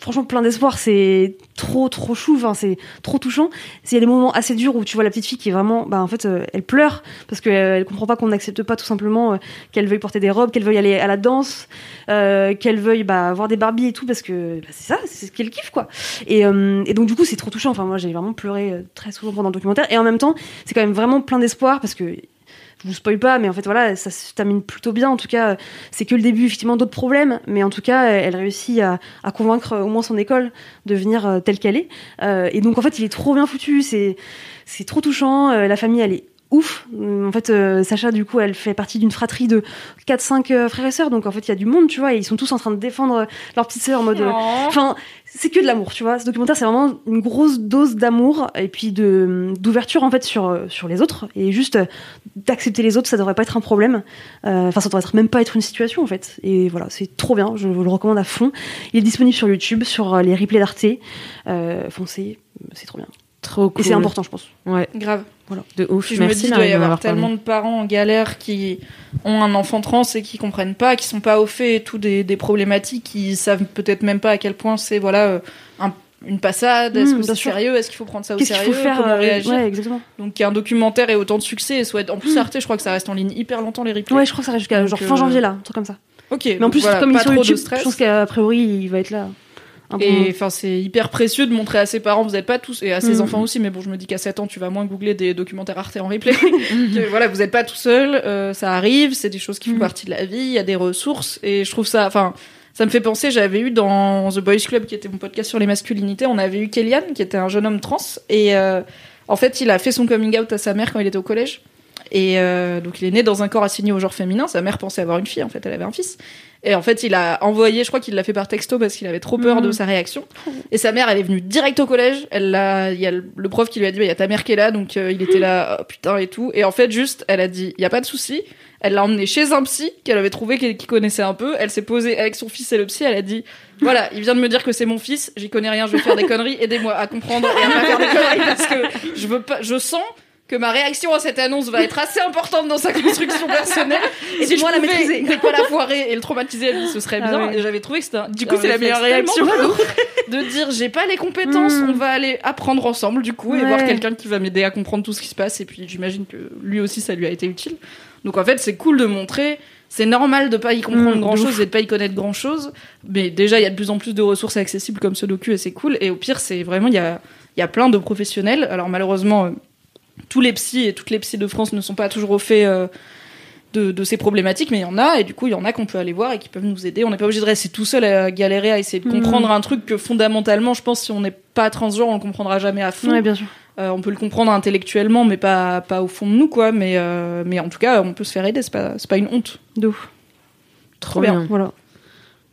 franchement plein d'espoir. C'est trop, trop chou. Enfin, c'est trop touchant. Il y a des moments assez durs où tu vois la petite fille qui est vraiment, bah en fait, euh, elle pleure parce qu'elle elle comprend pas qu'on n'accepte pas tout simplement euh, qu'elle veuille porter des robes, qu'elle veuille aller à la danse, euh, qu'elle veuille bah, voir des Barbies et tout parce que bah, c'est ça, c'est ce qu'elle kiffe quoi. Et, euh, et donc du coup, c'est trop touchant. Enfin, moi, j'ai vraiment pleuré euh, très souvent pendant le documentaire. Et en même temps, c'est quand même vraiment plein d'espoir parce que je vous spoil pas, mais en fait voilà, ça se termine plutôt bien. En tout cas, c'est que le début, effectivement, d'autres problèmes, mais en tout cas, elle réussit à, convaincre au moins son école de venir euh, telle qu'elle est. Euh, et donc en fait, il est trop bien foutu, c'est c'est trop touchant. Euh, la famille, elle est ouf. Hum, En fait, euh, Sacha, du coup, elle fait partie d'une fratrie de 4-5 euh, frères et sœurs, donc en fait, il y a du monde, tu vois, et ils sont tous en train de défendre euh, leur petite sœur en mode. euh, Enfin, c'est que de l'amour, tu vois. Ce documentaire, c'est vraiment une grosse dose d'amour et puis de d'ouverture en fait sur euh, sur les autres et juste euh, d'accepter les autres, ça devrait pas être un problème. Euh, Enfin, ça devrait être même pas être une situation en fait. Et voilà, c'est trop bien. Je vous le recommande à fond. Il est disponible sur YouTube, sur euh, les replays d'Arte. Euh, foncez, c'est trop bien. Trop cool. Et c'est important, je pense. Ouais, Grave. Voilà. de ouf. Puis je Merci me dis, il doit y avoir parlé. tellement de parents en galère qui ont un enfant trans et qui comprennent pas, qui sont pas au fait et tout des, des problématiques, qui savent peut-être même pas à quel point c'est voilà euh, un- une passade, est-ce Mm, que c'est sérieux, est-ce qu'il faut prendre ça au Qu'est-ce qu'il sérieux, faut faire comment euh, réagir? Ouais, exactement. Donc qu'un documentaire ait autant de succès et soit en plus Arte, je crois que ça reste en ligne hyper longtemps les replays. Ouais, je crois que ça reste jusqu'à genre euh, fin janvier là, un truc comme ça. Ok. Mais en plus, voilà, comme il est sur YouTube, stress. je pense qu'a priori il va être là. Et moment. enfin, c'est hyper précieux de montrer à ses parents, vous n'êtes pas tous, et à ses Mm. enfants aussi, mais bon, je me dis qu'à 7 ans, tu vas moins googler des documentaires Arte en replay. Que, voilà, vous n'êtes pas tout seul, euh, ça arrive, c'est des choses qui font Mm. partie de la vie, il y a des ressources, et je trouve ça, enfin, ça me fait penser, j'avais eu dans The Boys Club, qui était mon podcast sur les masculinités, on avait eu Kellyanne, qui était un jeune homme trans, et euh, en fait, il a fait son coming out à sa mère quand il était au collège. Et euh, donc il est né dans un corps assigné au genre féminin. Sa mère pensait avoir une fille, en fait, elle avait un fils. Et en fait, il a envoyé, je crois qu'il l'a fait par texto parce qu'il avait trop peur Mhm. de sa réaction. Et sa mère, elle est venue direct au collège. Elle l'a, il y a le le prof qui lui a dit, Bah, il y a ta mère qui est là, donc euh, il était là, oh, putain et tout. Et en fait, juste, elle a dit, il y a pas de souci. Elle l'a emmené chez un psy qu'elle avait trouvé qui qui connaissait un peu. Elle s'est posée avec son fils et le psy. Elle a dit, voilà, il vient de me dire que c'est mon fils. J'y connais rien. Je vais faire des conneries. Aidez-moi à comprendre et à pas faire des conneries parce que je veux pas. Je sens que ma réaction à cette annonce va être assez importante dans sa construction personnelle. Et si je à la pouvais maîtriser. ne pas la foirer et le traumatiser, lui, ce serait Ah bien. ouais. Et j'avais trouvé que c'était un- Du coup, un c'est la meilleure réaction. de dire j'ai pas les compétences, Mm. on va aller apprendre ensemble du coup et voir quelqu'un qui va m'aider à comprendre tout ce qui se passe. Et puis j'imagine que lui aussi ça lui a été utile. Donc en fait, c'est cool de montrer. C'est normal de pas y comprendre Mm, grand chose et de pas y connaître grand chose. Mais déjà, il y a de plus en plus de ressources accessibles comme ce docu et c'est cool. Et au pire, c'est vraiment, il y a, y a plein de professionnels. Alors malheureusement, euh, tous les psys et toutes les psys de France ne sont pas toujours au fait euh, de, de ces problématiques, mais il y en a, et du coup, il y en a qu'on peut aller voir et qui peuvent nous aider. On n'est pas obligé de rester tout seul à galérer à essayer de Mhm. comprendre un truc que fondamentalement, je pense, si on n'est pas transgenre, on le comprendra jamais à fond. Ouais, bien sûr. Euh, on peut le comprendre intellectuellement, mais pas, pas au fond de nous, quoi. Mais, euh, mais en tout cas, on peut se faire aider, c'est pas, c'est pas une honte. De ouf. Trop bien. Voilà.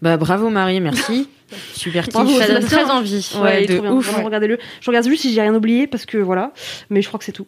Bah bravo Marie, merci. Super kiff. Bravo, Ça donne très envie. Ouais, Ouais, de trop bien. ouf. Vraiment, regardez-le. Je regarde juste si j'ai rien oublié parce que voilà. Mais je crois que c'est tout.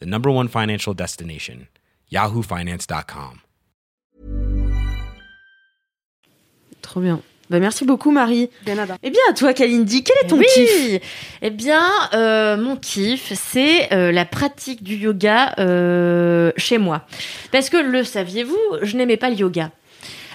the number one financial destination, yahoofinance.com. Trop bien. Bah merci beaucoup Marie. Bien nada. Eh bien à toi Kalindi, quel est ton oui. kiff Eh bien, euh, mon kiff, c'est euh, la pratique du yoga euh, chez moi. Parce que le saviez-vous, je n'aimais pas le yoga.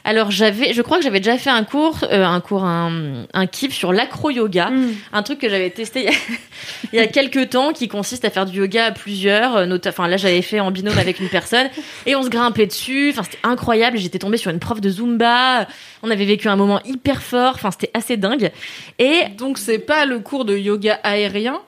Alors j'avais, je crois que j'avais déjà fait un cours, euh, un cours, un, un kiff sur l'acro-yoga, Mm. un truc que j'avais testé il y, a, quelques temps, qui consiste à faire du yoga à plusieurs. euh, Enfin là, j'avais fait en binôme avec une personne et on se grimpait dessus. Enfin c'était incroyable. J'étais tombée sur une prof de zumba. On avait vécu un moment hyper fort. Enfin c'était assez dingue. Et Donc, c'est pas le cours de yoga aérien.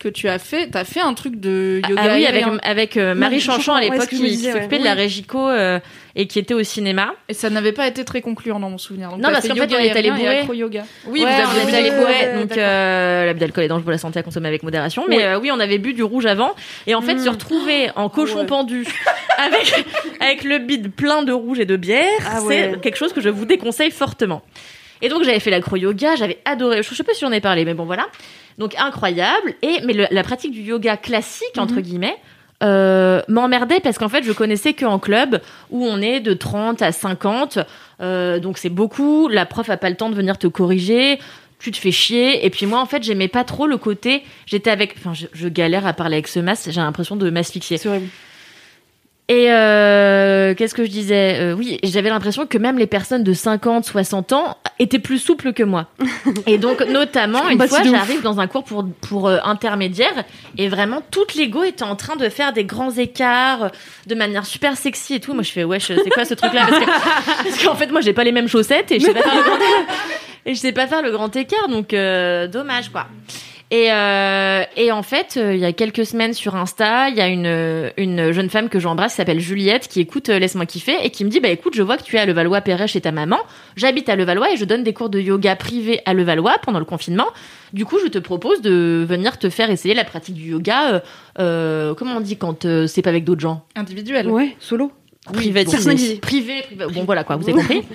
Que tu as fait. T'as fait un truc de yoga. Ah oui, avec, euh, Marie Chanchon à l'époque qui, s'occupait ouais. de la. Régico euh, et qui était au cinéma. Et ça n'avait pas été très concluant dans mon souvenir. Donc Non, parce qu'en fait, on est allé et bourrer. Oui, Ouais, vous était allé bourrer, donc euh, l'abus d'alcool est dangereux pour la santé à consommer avec modération. Mais euh, oui, on avait bu du rouge avant. Et en fait, se retrouver en cochon Ouais. pendu avec, avec le bide plein de rouge et de bière, Ah c'est quelque chose que je vous déconseille fortement. Et donc, j'avais fait l'acro-yoga, j'avais adoré. Je sais pas si j'en ai parlé, mais bon, voilà. Donc, incroyable. Et, mais le- la pratique du yoga classique, entre guillemets, euh, m'emmerdait parce qu'en fait, je connaissais qu'en club où on est de 30 à 50. euh, donc, c'est beaucoup. La prof a pas le temps de venir te corriger. Tu te fais chier. Et puis, moi, en fait, j'aimais pas trop le côté. J'étais avec. Enfin, je, je galère à parler avec ce masque. J'ai l'impression de m'asphyxier. C'est horrible. Et euh, qu'est-ce que je disais? Euh, Oui, j'avais l'impression que même les personnes de 50, 60 ans étaient plus souples que moi. Et donc, notamment, une Bah, fois, j'arrive dans un cours pour, pour euh, intermédiaire et vraiment, toute l'ego était en train de faire des grands écarts euh, de manière super sexy et tout. Moi, je fais, wesh, c'est quoi ce truc-là? Parce que- parce qu'en fait, moi, j'ai pas les mêmes chaussettes et je sais pas faire le grand, et je sais pas faire le grand écart, donc euh, dommage, quoi. Et, euh, et en fait, euh, il y a quelques semaines sur Insta, il y a une, une jeune femme que j'embrasse qui s'appelle Juliette qui écoute euh, Laisse-moi kiffer et qui me dit Bah écoute, je vois que tu es à Levallois-Perret chez ta maman. J'habite à Levallois et je donne des cours de yoga privé à Levallois pendant le confinement. Du coup, je te propose de venir te faire essayer la pratique du yoga. euh, euh, comment on dit quand euh, c'est pas avec d'autres gens? Individuel. Ouais, solo. privatisé. Personnalisé. Privé, privé. Bon, voilà quoi, vous avez compris.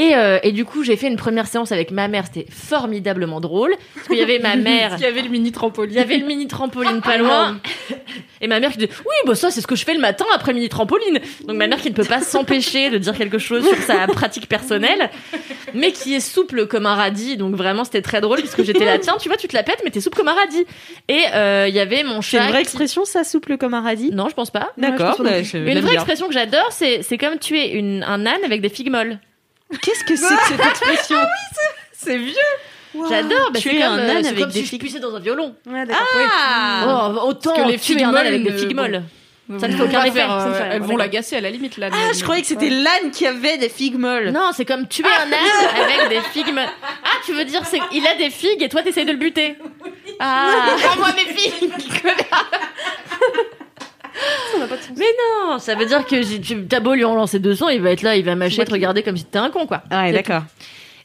Et, euh, et du coup, j'ai fait une première séance avec ma mère. C'était formidablement drôle. Parce qu'il y avait ma mère. Il y avait le mini trampoline. Il y avait le mini trampoline pas loin. Et ma mère qui dit Oui, bah ça, c'est ce que je fais le matin après mini trampoline. Donc ma mère qui ne peut pas s'empêcher de dire quelque chose sur sa pratique personnelle, mais qui est souple comme un radis. Donc vraiment, c'était très drôle puisque j'étais là Tiens, tu vois, tu te la pètes, mais t'es souple comme un radis. Et euh, il y avait mon C'est chat. une vraie qui- expression, ça, souple comme un radis? Non, je pense pas. D'accord. pense pas non bah, Une vraie bien. expression que j'adore, c'est c'est comme tuer une, un âne avec des figues molles. Qu'est-ce que c'est que cette expression C'est vieux. J'adore. Bah, Tuer c'est comme, un euh, âne avec comme des si je figues. puissais dans un violon. Ouais, d'accord. Ah Oh, autant que les tuer un âne avec des figues bon. molles. Ça ne fait aucun effet. euh, fait- Elles vont l'agacer à la limite là. Ah, je croyais que c'était l'âne qui avait des figues molles. Non, c'est comme tuer un âne avec des figues. molles. Ah, tu veux dire, c'est il a des figues et toi t'essayes de le buter. Ah, rends-moi mes figues, Mais non, ça veut dire que tu t'as beau lui en lancer 200, il va être là, il va mâcher, te regarder comme si t'étais un con, quoi. Ouais, d'accord.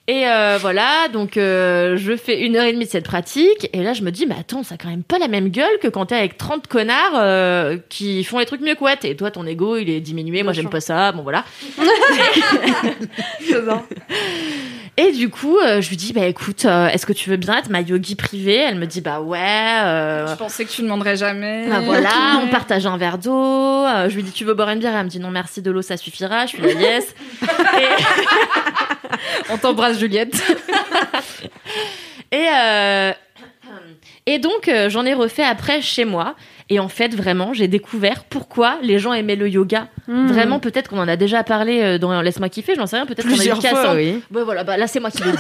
Et euh, voilà, donc euh, je fais une heure et demie de cette pratique, et là je me dis, mais attends, ça a quand même pas la même gueule que quand t'es avec 30 connards euh, qui font les trucs mieux que toi. Et toi, ton ego, il est diminué, moi j'aime pas ça, bon voilà. Et du coup, euh, je lui dis, bah écoute, euh, est-ce que tu veux bien être ma yogi privée? Elle me dit, bah ouais. euh, Je pensais que tu demanderais jamais. bah voilà, on partage un verre d'eau. Euh, je lui dis, tu veux boire une bière? Elle me dit, non merci, de l'eau ça suffira. Je suis là, yes. On t'embrasse Juliette. Et, euh, et donc, euh, j'en ai refait après chez moi. Et en fait, vraiment, j'ai découvert pourquoi les gens aimaient le yoga. Hmm. Vraiment, peut-être qu'on en a déjà parlé euh, dans Laisse-moi kiffer, j'en sais rien. Peut-être qu'on a eu Plusieurs fois, oui. Bah voilà, bah là, c'est moi qui le dis.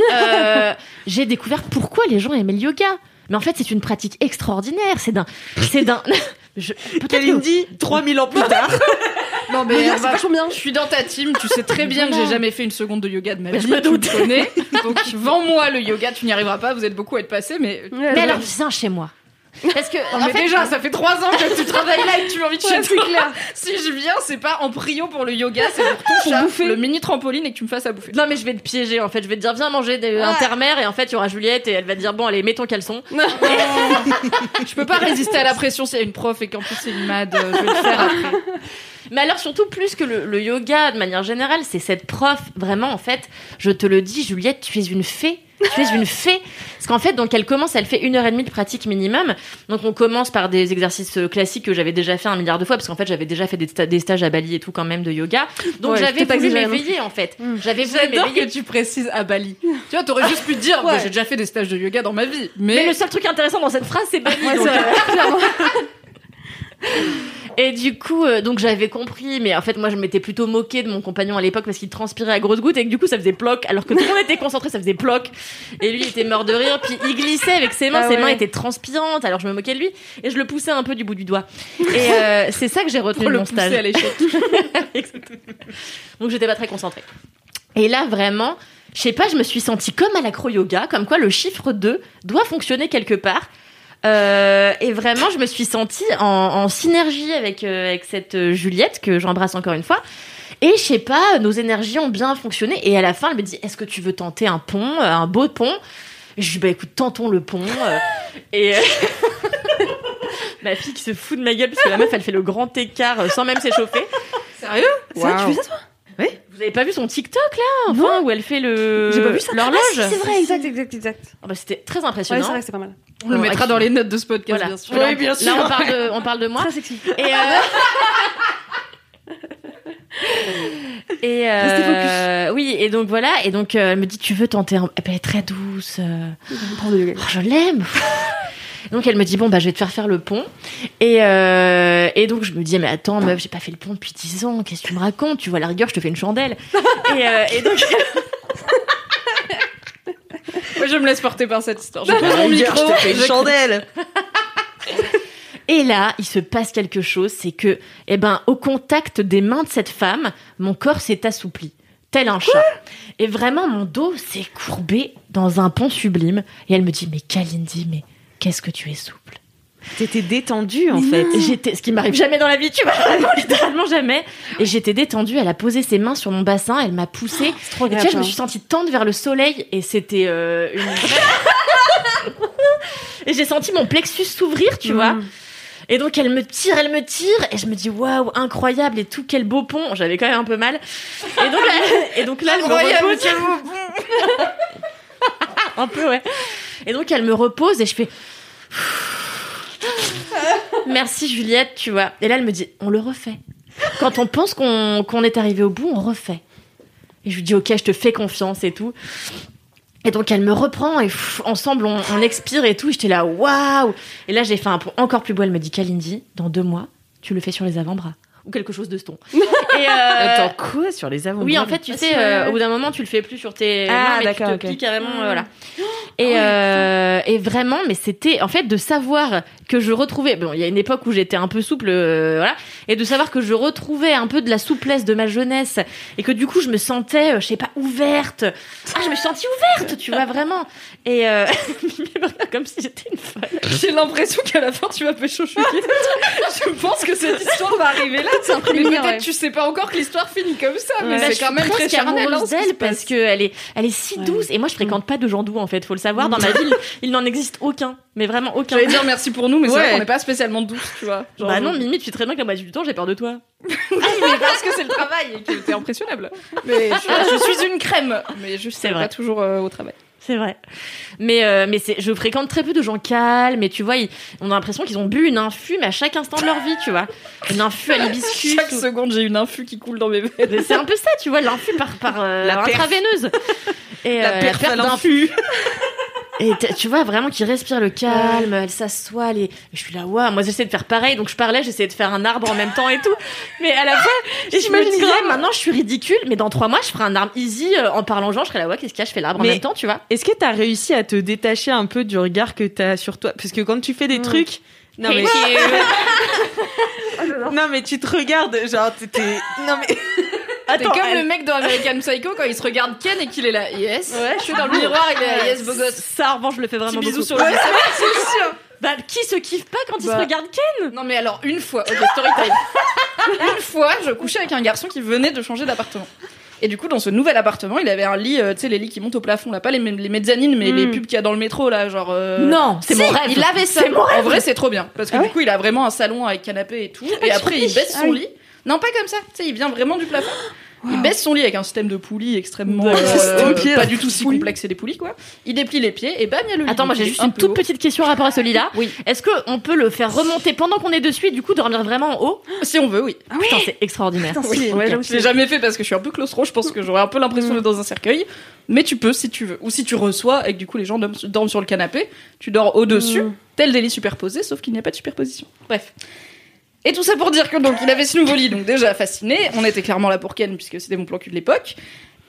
Euh, j'ai découvert pourquoi les gens aimaient le yoga. Mais en fait, c'est une pratique extraordinaire. C'est d'un. C'est d'un. Peut-être que. Kalindi, 3000 ans plus tard. Non mais Mais c'est va- vachement bien. Je suis dans ta team. Tu sais très bien que j'ai jamais fait une seconde de yoga de ma Mais vie. je me tu doute. me connais. Donc vends-moi le yoga. Tu n'y arriveras pas. Vous êtes beaucoup à être passé, mais. Mais alors, viens chez moi. Parce que. Non, mais fait, déjà, ça fait trois ans que tu travailles là et que tu m'invites Ouais, chez c'est toi. clair. Si je viens, c'est pas en prio pour le yoga, c'est pour ton chat, le mini trampoline et que tu me fasses à bouffer. Non mais je vais te piéger en fait, je vais te dire viens manger des intermères et en fait il y aura Juliette et elle va te dire bon allez mets ton caleçon. Je peux pas résister à la pression s'il y a une prof et qu'en plus c'est une mad. euh, Je vais le faire après. Mais alors surtout plus que le, le yoga de manière générale, c'est cette prof vraiment en fait, je te le dis Juliette, tu es une fée. Tu es une fée. Parce qu'en fait, donc elle commence, elle fait une heure et demie de pratique minimum. Donc on commence par des exercices euh, classiques que j'avais déjà fait un milliard de fois, parce qu'en fait j'avais déjà fait des, sta- des stages à Bali et tout quand même de yoga. Donc Ouais, j'avais voulu m'éveiller en fait. J'avais voulu que tu précises à Bali. Tu vois, t'aurais juste pu te dire, Ouais. bah, j'ai déjà fait des stages de yoga dans ma vie. Mais Mais, le seul truc intéressant dans cette phrase, c'est Bali. Ouais, donc. Et du coup, euh, donc j'avais compris, mais en fait, moi, je m'étais plutôt moquée de mon compagnon à l'époque parce qu'il transpirait à grosses gouttes et que du coup, ça faisait ploc, alors que tout le monde était concentré, ça faisait ploc. Et lui, il était mort de rire, puis il glissait avec ses mains, Ah ses mains étaient transpirantes, alors je me moquais de lui et je le poussais un peu du bout du doigt. Et euh, c'est ça que j'ai retenu pour le mon stage. à l'échec. Donc j'étais pas très concentrée. Et là, vraiment, je sais pas, je me suis sentie comme à l'acro-yoga, comme quoi le chiffre 2 doit fonctionner quelque part. Euh, et vraiment, je me suis sentie en, en synergie avec, euh, avec cette euh, Juliette, que j'embrasse encore une fois. Et je sais pas, nos énergies ont bien fonctionné. Et à la fin, elle me dit Est-ce que tu veux tenter un pont, un beau pont? Je dis Bah écoute, tentons le pont. et. Ma fille qui se fout de ma gueule parce que la meuf elle fait le grand écart sans même s'échauffer. Sérieux? Ça, tu fais ça, toi? Vous avez pas vu son TikTok là Enfin, où elle fait le. J'ai pas vu ça. L'horloge Ah, si, c'est vrai, exact, exact, exact. Ah bah, C'était très Ouais, impressionnant. c'est vrai c'est pas mal. On le mettra dans les notes de ce podcast, Voilà. bien sûr. Là, Là, on parle de, on parle de moi. Très sexy. Et, euh... et euh, oui, et donc voilà, et donc euh, elle me dit tu veux tenter un... Elle est très douce. euh, oh, je l'aime. Donc elle me dit bon bah je vais te faire faire le pont et euh, et donc je me dis mais attends meuf j'ai pas fait le pont depuis 10 ans qu'est-ce que tu me racontes? Tu vois à la rigueur je te fais une chandelle et, euh, et donc Moi, je me laisse porter par cette histoire. Je pose mon micro. une chandelle. Et là, il se passe quelque chose, c'est que, eh ben, au contact des mains de cette femme, mon corps s'est assoupli, tel un chat. Et vraiment, mon dos s'est courbé dans un pont sublime. Et elle me dit, mais Kalindi, mais qu'est-ce que tu es souple. T'étais détendue en fait. J'étais, ce qui m'arrive jamais dans la vie, tu vois, vraiment, littéralement jamais. Et j'étais détendue, elle a posé ses mains sur mon bassin, elle m'a poussée. trop et tu vois, je me ça. suis sentie tendre vers le soleil et c'était euh, une vraie- Et j'ai senti mon plexus s'ouvrir, tu vois. Et donc elle me tire, elle me tire, et je me dis waouh, incroyable et tout, quel beau pont. J'avais quand même un peu mal. Et donc là, et donc là elle me Incroyable, repose. un peu ouais. Et donc elle me repose et je fais. Merci Juliette, tu vois. Et là elle me dit on le refait. Quand on pense qu'on est arrivé au bout, on refait. Et je lui dis ok, je te fais confiance et tout. Et donc elle me reprend et ensemble on, expire et tout. J'étais là waouh. Et là j'ai fait un encore plus beau. Elle me dit Kalindi, dans deux mois, tu le fais sur les avant-bras ou quelque chose de ce ton. Et euh, Attends, quoi sur les avant oui, en fait, tu sais, euh, au bout d'un moment, tu le fais plus sur tes Ah, mains, mais tu d'accord, te ok. plies carrément, euh, voilà. Et, euh, et vraiment, mais c'était, en fait, de savoir que je retrouvais, bon, il y a une époque où j'étais un peu souple, euh, voilà, et de savoir que je retrouvais un peu de la souplesse de ma jeunesse, et que du coup, je me sentais, euh, je sais pas, ouverte. Ah, je me suis sentie ouverte, tu vois, vraiment. Et, euh, comme si j'étais une folle. J'ai l'impression qu'à la fin, tu vas pécho. Je pense que cette histoire va arriver là. C'est un peu Mais peut-être ouais. tu sais pas encore que l'histoire finit comme ça, mais Bah, c'est quand même très charnel. hein, d'elle parce passe. qu'elle est, elle est si douce. Et moi, je fréquente pas de gens doux, en fait. Faut le savoir. Dans ma ville, il n'en existe aucun. Mais vraiment aucun. J'allais dire merci pour nous, mais c'est vrai qu'on n'est pas spécialement douce, tu vois. Genre, Bah non, Mimi, tu sais très bien que la moitié du temps, j'ai peur de toi. Oui, mais parce que c'est le travail et que t'es impressionnable. Mais je, je suis une crème, mais je sais vrai. pas toujours euh, au travail. C'est vrai. Mais, euh, mais c'est, je fréquente très peu de gens calmes. Et tu vois, ils- on a l'impression qu'ils ont bu une infu, mais à chaque instant de leur vie, tu vois. Une infu à l'hibiscus. Chaque ou- seconde, j'ai une infu qui coule dans mes veines. C'est un peu ça, tu vois, l'infu par, par euh, La intraveineuse. Et, La euh, d'un- l'infu. Et tu vois vraiment qu'il respire le calme, elle s'assoit, est- je suis là, waouh, moi j'essaie de faire pareil, donc je parlais, j'essayais de faire un arbre en même temps et tout. Mais à la et je me disais, maintenant je suis ridicule, mais dans trois mois je ferai un arbre easy euh, en parlant genre, je serai là, ouais, qu'est-ce qu'il y a, je fais l'arbre en même temps, tu vois. Est-ce que t'as réussi à te détacher un peu du regard que t'as sur toi? Parce que quand tu fais des trucs. Non mais, non mais tu te regardes, genre t'étais. Non mais. T'es comme elle- le mec dans American Psycho quand il se regarde Ken et qu'il est là, yes. je suis dans le miroir, il est là, yes, beau gosse. Ça, en revanche, je le fais Petit vraiment bisou beaucoup. sur le sûr. Bah, qui se kiffe pas quand il Bah. se regarde Ken? Non mais alors une fois, ok story time. une fois, je couchais avec un garçon qui venait de changer d'appartement. Et du coup, dans ce nouvel appartement, il avait un lit, euh, tu sais, les lits qui montent au plafond, là, pas les, les mezzanines, mais Mm. les pubs qu'il y a dans le métro, là, genre. euh, Non, c'est si, mon rêve. Il avait ça. C'est mon rêve. En vrai, c'est trop bien. Parce que Ah du coup, il a vraiment un salon avec canapé et tout. Et après, il baisse son Ah oui. lit. Non, pas comme ça. Tu sais, il vient vraiment du plafond. Il baisse son lit avec un système de poulies extrêmement. Euh, pas du tout si complexe et des poulies, quoi. Il déplie les pieds et bam, il y a le lit. Attends, moi j'ai juste un une toute haut. petite question par rapport à celui-là. Oui. Est-ce qu'on peut le faire remonter pendant qu'on est dessus et du coup dormir vraiment en haut? Si on veut, oui. Putain, c'est extraordinaire. Putain. Ouais, j'avoue, Je l'ai jamais fait parce que je suis un peu claustro, je pense que j'aurais un peu l'impression d'être dans un cercueil. Mais tu peux si tu veux. Ou si tu reçois et que du coup les gens dorment, dorment sur le canapé, tu dors au-dessus, tel des lits superposés, sauf qu'il n'y a pas de superposition. Bref. Et tout ça pour dire que donc il avait ce nouveau lit, donc déjà fasciné. On était clairement là pour Ken puisque c'était mon plan cul de l'époque.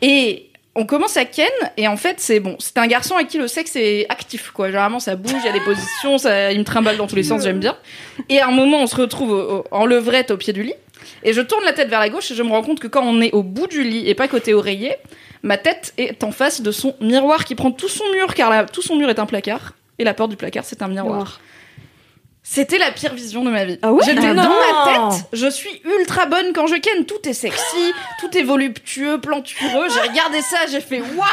Et on commence à Ken et en fait c'est bon, c'est un garçon à qui le sexe est actif quoi. Généralement ça bouge, il y a des positions, ça, il me trimballe dans tous les sens, j'aime bien. Et à un moment on se retrouve en levrette au pied du lit. Et je tourne la tête vers la gauche et je me rends compte que quand on est au bout du lit et pas côté oreiller, ma tête est en face de son miroir qui prend tout son mur car tout son mur est un placard et la porte du placard c'est un miroir. C'était la pire vision de ma vie. Ah ouais J'étais Ah dans ma tête, je suis ultra bonne quand je ken. Tout est sexy, tout est voluptueux, plantureux. J'ai regardé ça, j'ai fait waouh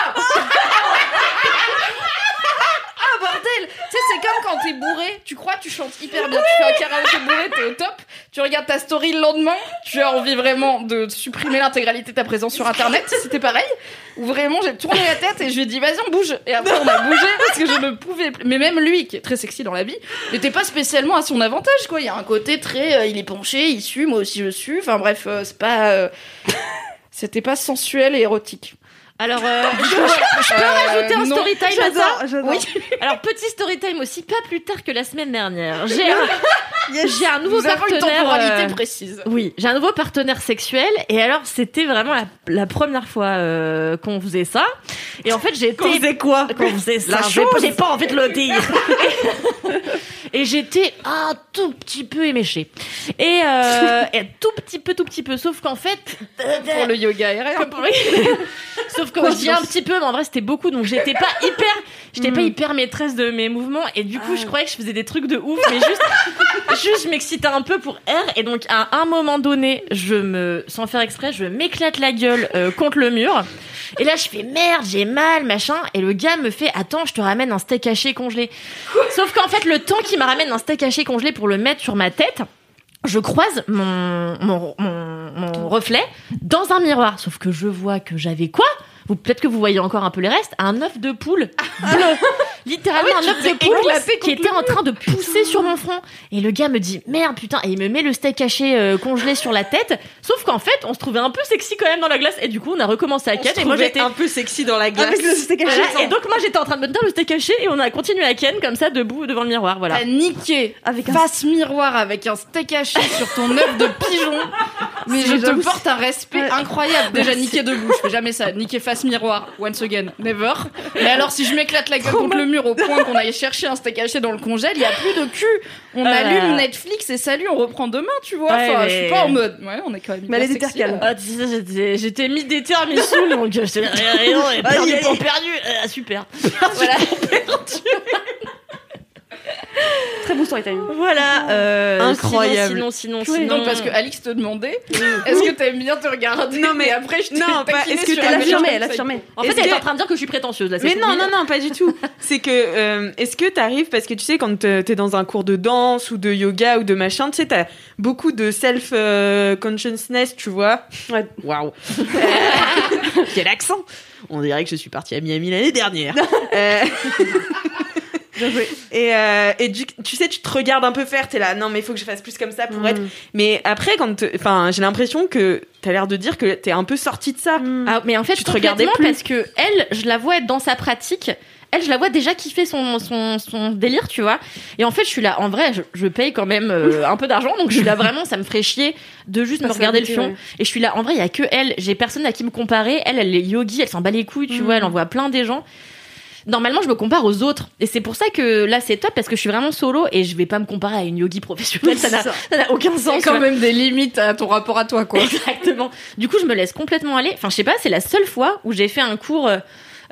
Ah bordel Tu sais, c'est comme quand t'es bourré, tu crois tu chantes hyper bien, tu fais un karaoké bourré, t'es au top, tu regardes ta story le lendemain, tu as envie vraiment de supprimer l'intégralité de ta présence sur internet, c'était pareil. Où vraiment j'ai tourné la tête et je lui ai dit vas-y on bouge. Et après on a bougé parce que je ne pouvais plus. Mais même lui, qui est très sexy dans la vie, n'était pas spécialement à son avantage quoi. Il y a un côté très, euh, il est penché, il sue, moi aussi je sue. Enfin bref, euh, c'est pas, euh, c'était pas sensuel et érotique. Alors, euh, je, je peux rajouter un non. story time à ça. Oui. Alors, petit story time aussi, pas plus tard que la semaine dernière. J'ai un, j'ai un nouveau une partenaire. temporalité euh, précise. Oui, j'ai un nouveau partenaire sexuel et alors c'était vraiment la, la première fois euh, qu'on faisait ça. Et en fait j'étais Qu'on faisait quoi? Qu'on faisait ça. J'ai J'ai pas envie de le dire. Et j'étais un tout petit peu éméchée. Et, euh, et tout petit peu, tout petit peu. Sauf qu'en fait, Pour le yoga pour- Sauf que je dis un petit peu, mais en vrai c'était beaucoup, donc j'étais pas hyper, j'étais pas hyper maîtresse de mes mouvements, et du coup je croyais que je faisais des trucs de ouf, mais juste, juste je m'excitais un peu pour R, et donc à un moment donné, je me, sans faire exprès, je m'éclate la gueule euh, contre le mur, et là je fais merde, j'ai mal, machin, et le gars me fait attends, je te ramène un steak haché congelé. Sauf qu'en fait le temps qu'il me ramène un steak haché congelé pour le mettre sur ma tête, je croise mon, mon, mon, mon reflet dans un miroir. Sauf que je vois que j'avais quoi? Vous, Peut-être que vous voyez encore un peu les restes. Un œuf de poule bleu. Littéralement Ah un œuf de poule qui était en train de pousser sur mon front. Et le gars me dit merde putain. Et il me met le steak haché euh, congelé sur la tête. Sauf qu'en fait, on se trouvait un peu sexy quand même dans la glace. Et du coup, on a recommencé à ken. Et moi, j'étais un peu sexy dans la glace. Avec le steak haché. voilà. Et donc, moi, j'étais en train de me tenir le steak haché. Et on a continué à ken comme ça, debout devant le miroir. Voilà. T'as niqué Avec un- face miroir avec un steak haché sur ton œuf de pigeon. Mais je te porte un respect incroyable. Déjà niqué debout, je fais jamais ça. Niquer face miroir, once again, never. Mais alors si je m'éclate la gueule contre le mur au point qu'on aille chercher un steak haché dans le congèle, il y a plus de cul. On Ah. allume Netflix et salut, on reprend demain, tu vois. Ouais, Enfin, mais- je suis pas en mode. Ouais, on est quand même. Mais elle. Ah, sais, j'étais- mis des termes, mis saoul, donc j'étais là, rien, et perdu aïe. perdu. Ah, super. voilà. Voilà. euh, Incroyable. Sinon, sinon, sinon. non, parce que Alix te demandait est-ce que t'aimes bien te regarder Non, mais- Et après, je t'ai non, pas- est-ce que t'as un Elle affirmait. En fait, elle est en train de dire que je suis prétentieuse là. Mais non, non, non, pas du tout. C'est que, euh, est-ce que t'arrives, parce que tu sais, quand t'es t'es dans un cours de danse ou de yoga ou de machin, tu sais, t'as beaucoup de self-consciousness, tu vois. Ouais. Waouh. Quel accent On dirait que je suis partie à Miami l'année dernière. Euh, Bien joué. Et, euh, et du- tu sais, tu te regardes un peu faire, t'es là, non, mais il faut que je fasse plus comme ça pour Mm. être. Mais après, quand, enfin, j'ai l'impression que t'as l'air de dire que t'es un peu sortie de ça. Ah, mais en fait, Tu te regardais plus. parce que elle, je la vois être dans sa pratique. Elle, je la vois déjà kiffer son, son, son délire, tu vois. Et en fait, je suis là, en vrai, je, je paye quand même euh, un peu d'argent, donc je suis là vraiment, ça me ferait chier de juste me regarder le fion. ouais. Et je suis là, en vrai, il y a que elle, j'ai personne à qui me comparer. Elle, elle est yogi, elle s'en bat les couilles, tu Mm. vois, elle en voit plein des gens. Normalement, je me compare aux autres. Et c'est pour ça que là, c'est top, parce que je suis vraiment solo et je vais pas me comparer à une yogi professionnelle. Ça n'a aucun Il y a sens. quand même des limites à ton rapport à toi, quoi. Exactement. Du coup, je me laisse complètement aller. Enfin, je sais pas, c'est la seule fois où j'ai fait un cours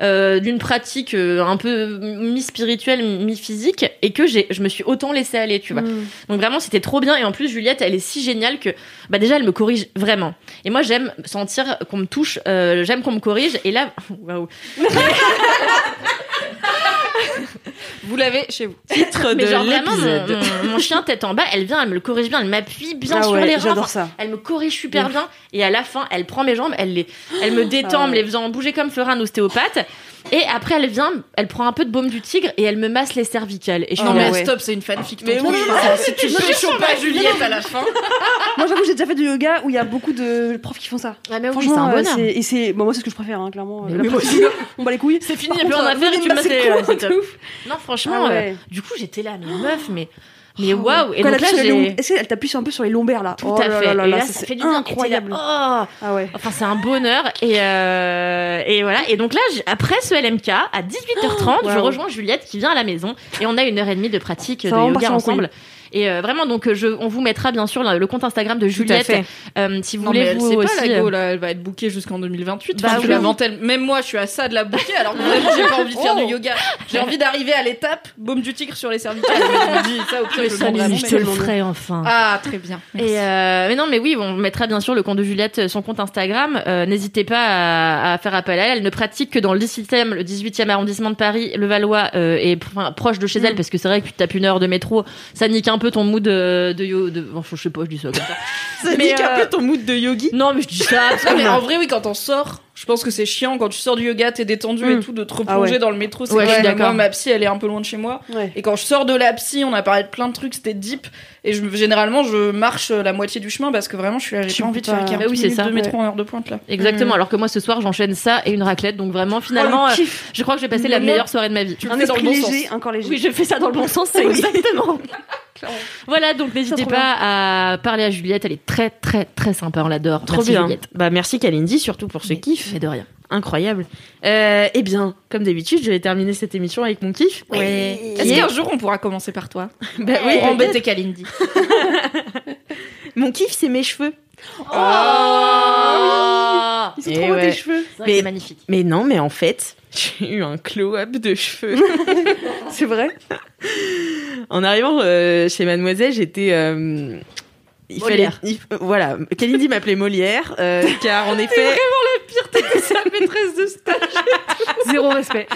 euh, d'une pratique euh, un peu mi-spirituelle, mi-physique, et que j'ai, je me suis autant laissée aller, tu vois. Mm. Donc vraiment, c'était trop bien. Et en plus, Juliette, elle est si géniale que, bah déjà, elle me corrige vraiment. Et moi, j'aime sentir qu'on me touche, euh, j'aime qu'on me corrige. Et là, waouh. Vous l'avez chez vous. Titre Mais de genre vraiment, mon, l'épisode. mon- mon chien tête en bas, elle vient, elle me le corrige bien, elle m'appuie bien Ah sur ouais, les reins. j'adore Enfin, ça. Elle me corrige super bien et à la fin, elle prend mes jambes, elle les, elle me détend, Ah en me les faisant bouger comme ferait un ostéopathe. Et après, elle vient, elle prend un peu de baume du tigre et elle me masse les cervicales. Et je Non, suis mais là, ouais. stop, c'est une fanfic. Mais oui, si tu suis pas Juliette à la fin. Moi, j'avoue, j'ai déjà fait du yoga où il y a beaucoup de profs qui font ça. Ah, mais oui, c'est Franchement, un euh, bonheur. et c'est, bon, moi, c'est ce que je préfère, hein, clairement. Pratique, on bat les couilles. C'est fini, il y a plus contre, rien à faire et euh, tu me bah, masses les-. Non, franchement, Ah euh, du coup, j'étais là, mais meuf, mais, mais Oh, waouh. Et Quand elle donc là. Est-ce qu'elle t'appuie un peu sur les lombaires là Tout Oh à fait. là là et là, ça, ça c'est fait du bien. incroyable. Et oh Ah ouais. Enfin, c'est un bonheur. Et, euh, et voilà. Et donc là, après ce LMK, à 18h30, je Waouh. rejoins Juliette qui vient à la maison et on a une heure et demie de pratique Ça de yoga en ensemble. Et euh, vraiment, donc, je, on vous mettra bien sûr le, le compte Instagram de à Juliette. fait. Euh, si vous Non, mais voulez elle vous sait aussi. pas, la euh, go, là, elle va être bookée jusqu'en 2028. Bah oui. Même moi, je suis à ça de la booker, alors vraiment, j'ai pas envie de faire Oh. du yoga. J'ai envie d'arriver à l'étape, baume du tigre sur les cervicales. Je dis, ça, au pire, je ça, te le ferai enfin. Ah, très bien. Merci. Et euh, mais non, mais oui, on mettra bien sûr le compte de Juliette, euh, son compte Instagram. Euh, N'hésitez pas à, à faire appel à elle. Elle ne pratique que dans le 17e, le 18e arrondissement de Paris, le Valois, euh, et enfin, proche de chez Mm. elle, parce que c'est vrai que tu tapes une heure de métro, ça nique un peu ton mood de, de, yo- de enfin, je sais pas, je dis ça comme ça. Ça Mais, nique un euh, peu ton mood de yogi? Non, mais je dis ça. parce que- mais en vrai, oui, quand on sort, je pense que c'est chiant quand tu sors du yoga, t'es détendu et Mm. tout, de te Ah replonger ouais. dans le métro. C'est Ouais, je suis vrai, d'accord. Ma psy, elle est un peu loin de chez moi. Ouais. Et quand je sors de la psy, on a parlé de plein de trucs, c'était deep. Et je, généralement, je marche la moitié du chemin parce que vraiment, je suis là, j'ai pas envie de faire pas- 40 Bah oui, minutes ça, de métro ouais. en heure de pointe là. Exactement. Alors que moi, ce soir, j'enchaîne ça et une raclette. Donc vraiment, finalement, Oh, le euh, kiff. je crois que j'ai passé la meilleure soirée de ma vie. Tu Un le fais dans le bon léger, sens. encore léger. Oui, je fais ça dans le bon sens, c'est exactement. voilà, donc n'hésitez pas à parler à Juliette, elle est très très très sympa, on l'adore. Trop Merci, bien. Juliette. Bah merci Kalindi surtout pour ce kiff. Mais de rien. Incroyable. Euh, eh bien, comme d'habitude, je vais terminer cette émission avec mon kiff. Ouais. Est-ce qu'un jour on pourra commencer par toi Bah oui, Pour embêter Kalindi. Mon kiff, c'est mes cheveux. Oh, Ils sont trop beaux ouais. tes cheveux. C'est Mais- magnifique. Mais non, mais en fait, j'ai eu un glow-up de cheveux. C'est vrai. en arrivant euh, chez Mademoiselle, j'étais. euh, il Molière. fallait, il- euh, voilà, Kalindi m'appelait Molière, euh, car en effet, Sa maîtresse de stage. Zéro respect.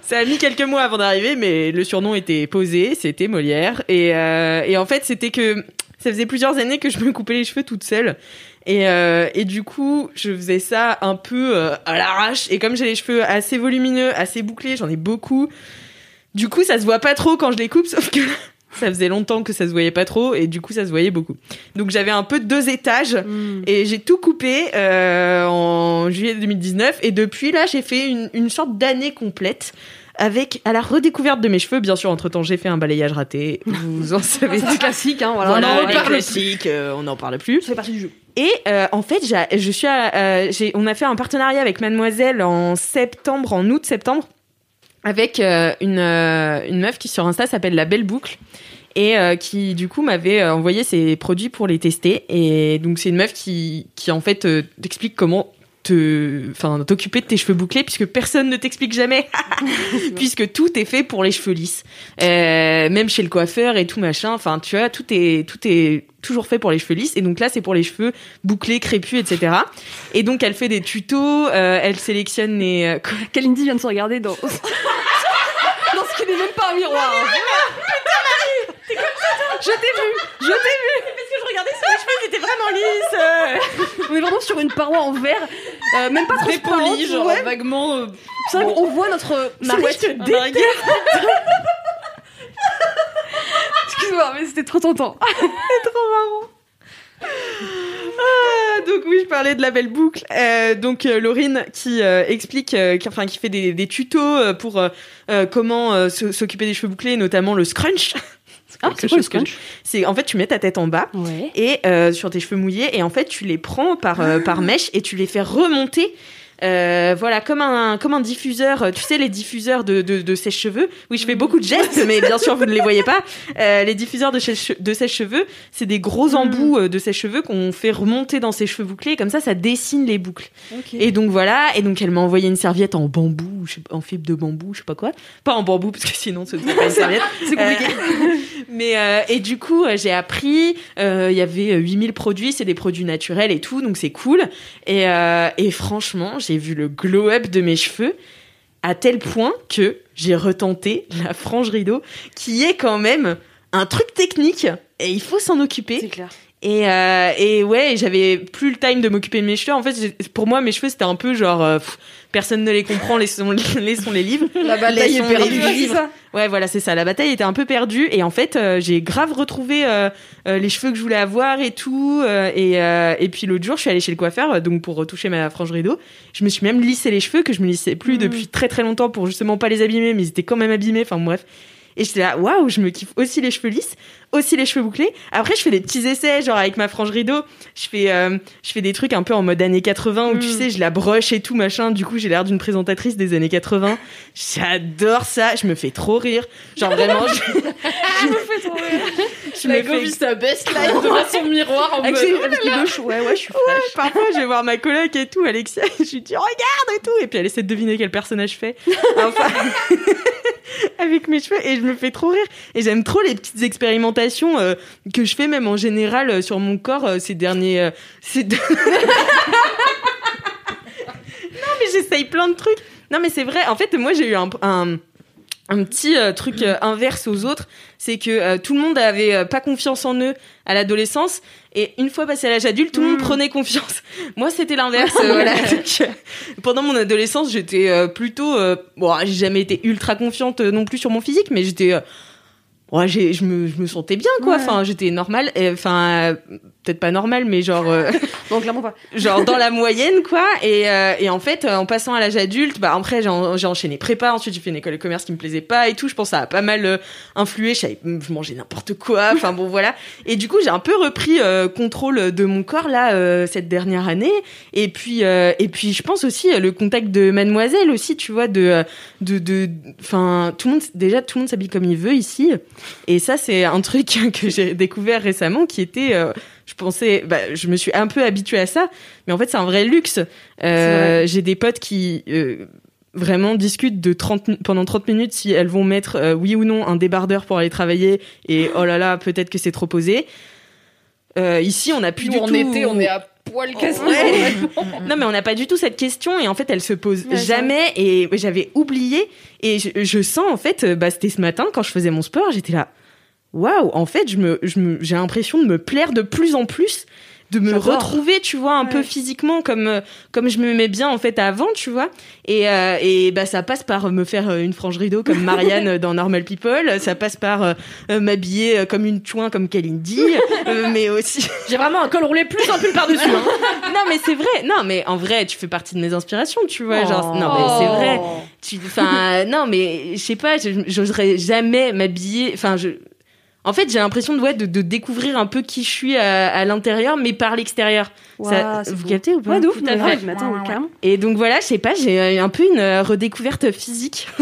Ça a mis quelques mois avant d'arriver, mais le surnom était posé, c'était Molière. Et, euh, et en fait, c'était que ça faisait plusieurs années que je me coupais les cheveux toute seule. Et, euh, et du coup, je faisais ça un peu euh, à l'arrache. Et comme j'ai les cheveux assez volumineux, assez bouclés, j'en ai beaucoup. Du coup, ça se voit pas trop quand je les coupe, sauf que ça faisait longtemps que ça se voyait pas trop, et du coup, ça se voyait beaucoup. Donc j'avais un peu deux étages. Mm. Et j'ai tout coupé euh, en juillet 2019. Et depuis là, j'ai fait une, une sorte d'année complète avec à la redécouverte de mes cheveux. Bien sûr, entre temps, j'ai fait un balayage raté. Vous en savez. C'est classique, hein, voilà. Voilà, on en reparle plus. classiques, euh, on n'en parle plus. Ça fait partie du jeu. Et euh, en fait, je suis, à- euh, on a fait un partenariat avec Mademoiselle en septembre, en août-septembre, avec une, une meuf qui sur Insta s'appelle La Belle Boucle et euh, qui du coup m'avait envoyé ses produits pour les tester. Et donc c'est une meuf qui, qui en fait euh, t'explique comment te, enfin t'occuper de tes cheveux bouclés puisque personne ne t'explique jamais, puisque tout est fait pour les cheveux lisses, Euh, même chez le coiffeur et tout machin. Enfin tu vois, tout est tout est toujours fait pour les cheveux lisses. Et donc là c'est pour les cheveux bouclés, crépus, etc. Et donc elle fait des tutos, euh, elle sélectionne les euh, Kalindi vient de se regarder dans. dans ce qui n'est même pas un miroir. Je t'ai vu, je t'ai vu. Parce que je regardais si mes cheveux étaient vraiment lisses. On est vraiment sur une paroi en verre, euh, même pas Très transparente. poli, genre ouais. vaguement. euh, C'est vrai qu'on voit notre Marie. Excuse-moi, mais c'était trop tentant. Ah, donc oui, je parlais de la belle boucle. Euh, donc euh, Laurine qui euh, explique, euh, qui, enfin qui fait des, des tutos euh, pour comment euh, s'occuper des cheveux bouclés, notamment le scrunch. Ah, c'est quoi le scrunch C'est en fait tu mets ta tête en bas Ouais. et euh, sur tes cheveux mouillés et en fait tu les prends par euh, par mèche et tu les fais remonter. Euh, voilà, comme un, comme un diffuseur, euh, tu sais, les diffuseurs de, de, de sèche-cheveux. Oui, je fais beaucoup de gestes, mais bien sûr, vous ne les voyez pas. Euh, les diffuseurs de, de sèche-cheveux, c'est des gros embouts euh, de sèche-cheveux qu'on fait remonter dans ses cheveux bouclés, comme ça, ça dessine les boucles. Et donc voilà, et donc elle m'a envoyé une serviette en bambou, en fibre de bambou, je sais pas quoi. Pas en bambou, parce que sinon, ce serait pas une serviette. C'est compliqué. Euh, mais et du coup, j'ai appris. Il y avait euh, 8000 produits, c'est des produits naturels et tout, donc c'est cool. Et, et franchement, j'ai vu le glow-up de mes cheveux à tel point que j'ai retenté la frange rideau, qui est quand même un truc technique et il faut s'en occuper. Et, euh, et ouais, j'avais plus le time de m'occuper de mes cheveux. En fait, pour moi, mes cheveux, c'était un peu genre, euh, pff, personne ne les comprend, laissons, laissons les livres. La bataille est perdue. Ouais, voilà, c'est ça. La bataille était un peu perdue. Et en fait, euh, j'ai grave retrouvé euh, euh, les cheveux que je voulais avoir et tout. et, et puis l'autre jour, je suis allée chez le coiffeur, donc pour retoucher ma frange rideau. Je me suis même lissé les cheveux, que je me lissais plus depuis très très longtemps pour justement pas les abîmer, mais ils étaient quand même abîmés. Enfin bref. Et j'étais là, waouh, je me kiffe aussi les cheveux lisses, aussi les cheveux bouclés. Après, je fais des petits essais, genre avec ma frange rideau, je fais, euh, je fais des trucs un peu en mode années 80 où tu Mm. sais, je la broche et tout machin. Du coup, j'ai l'air d'une présentatrice des années 80. J'adore ça, je me fais trop rire. Genre vraiment, je, je me fais trop rire. Je me fais sa best life devant son miroir en mode. oh. Ouais, ouais, je suis fraîche. Parfois, je vais voir ma coloc et tout, Alexia, et je lui dis regarde et tout, et puis elle essaie de deviner quel personnage je fais. Enfin, avec mes cheveux, et je me fais trop rire. Et j'aime trop les petites expérimentations euh, que je fais même en général euh, sur mon corps euh, ces derniers. ces non, mais j'essaye plein de trucs. Non, mais c'est vrai. En fait, moi, j'ai eu un, un, un petit truc inverse aux autres. C'est que tout le monde avait pas confiance en eux à l'adolescence. Et une fois passé à l'âge adulte, tout le monde prenait confiance. Moi, c'était l'inverse. euh, voilà. Donc, pendant mon adolescence, j'étais euh, plutôt. euh, bon, j'ai jamais été ultra confiante non plus sur mon physique, mais j'étais. Euh, ouais, j'ai- je me, je me sentais bien, quoi. Ouais. Enfin, j'étais normale. Et, Enfin, euh, peut-être pas normale, mais genre. euh, Non, clairement pas. genre dans la moyenne quoi et, euh, et en fait euh, en passant à l'âge adulte bah après j'ai en- j'ai enchaîné prépa ensuite j'ai fait une école de commerce qui me plaisait pas et tout je pense que ça a pas mal euh, influé je, mangeais n'importe quoi enfin bon voilà et du coup j'ai un peu repris euh, contrôle de mon corps là euh, cette dernière année et puis euh, et puis je pense aussi euh, le contact de mademoiselle aussi tu vois de euh, de de enfin tout le monde déjà tout le monde s'habille comme il veut ici et ça c'est un truc que j'ai découvert récemment qui était euh, je pensais, bah, je me suis un peu habituée à ça, mais en fait c'est un vrai luxe. Euh, J'ai des potes qui euh, vraiment discutent de 30, mi- pendant 30 minutes si elles vont mettre oui ou non un débardeur pour aller travailler et oh là là peut-être que c'est trop posé. Ici on n'a plus Nous, du en tout. été, on est à poil cassé. Ouais. non mais on n'a pas du tout cette question et en fait elle se pose Ouais, jamais et j'avais oublié et je, je sens en fait euh, bah c'était ce matin quand je faisais mon sport j'étais là waouh en fait je me je me- j'ai l'impression de me plaire de plus en plus de me retrouver tu vois un Ouais. peu physiquement comme euh, comme je me mets bien en fait avant tu vois et euh, et bah ça passe par me faire euh, une frange rideau comme Marianne dans Normal People ça passe par euh, euh, m'habiller euh, comme une chouin comme Kalindi euh, mais aussi J'ai vraiment un col roulé plus un pull par-dessus. hein. non mais c'est vrai non mais en vrai tu fais partie de mes inspirations tu vois genre non mais c'est vrai tu enfin non mais je sais pas j'oserais jamais m'habiller enfin je en fait j'ai l'impression de ouais de, de découvrir un peu qui je suis à, à l'intérieur mais par l'extérieur Ça- c'est vous beau. captez ou pas Ouais, de ouf, Tout à mais fait. attends, carrément. et donc voilà je sais pas j'ai euh, un peu une euh, redécouverte physique